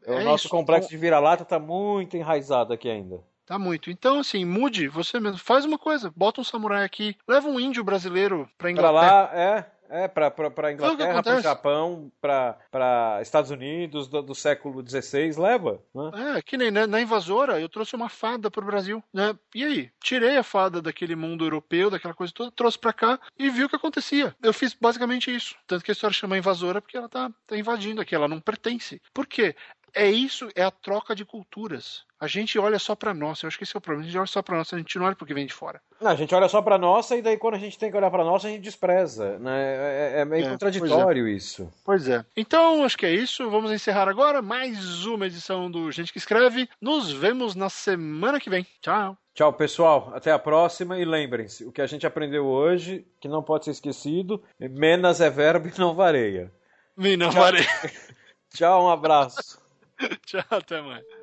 o É nosso isso. complexo de vira-lata tá muito enraizado aqui ainda. Tá muito. Então, assim, mude você mesmo. Faz uma coisa. Bota um samurai aqui. Leva um índio brasileiro pra Pra Inglaterra. lá, é, é pra, pra, pra que Inglaterra, pro acontece. Japão, pra, pra Estados Unidos do, do século XVI, leva. Né? É, que nem na, na invasora, eu trouxe uma fada pro Brasil, né? E aí? Tirei a fada daquele mundo europeu, daquela coisa toda, trouxe pra cá e vi o que acontecia. Eu fiz basicamente isso. Tanto que a história chama invasora porque ela tá, tá invadindo aqui, ela não pertence. Por quê? É isso, é a troca de culturas. A gente olha só pra nós, eu acho que esse é o problema. A gente olha só pra nós, a gente não olha pro que vem de fora. Não, a gente olha só pra nossa e daí quando a gente tem que olhar pra nossa, a gente despreza. Né? É, é meio É, contraditório isso. Pois é. Então, acho que é isso. Vamos encerrar agora mais uma edição do Gente que Escreve. Nos vemos na semana que vem. Tchau. Tchau, pessoal. Até a próxima. E lembrem-se, o que a gente aprendeu hoje, que não pode ser esquecido, menos é verbo e não vareia. Me não Tchau. parei. <laughs> Tchau, um abraço. <laughs> Tchau, até mais.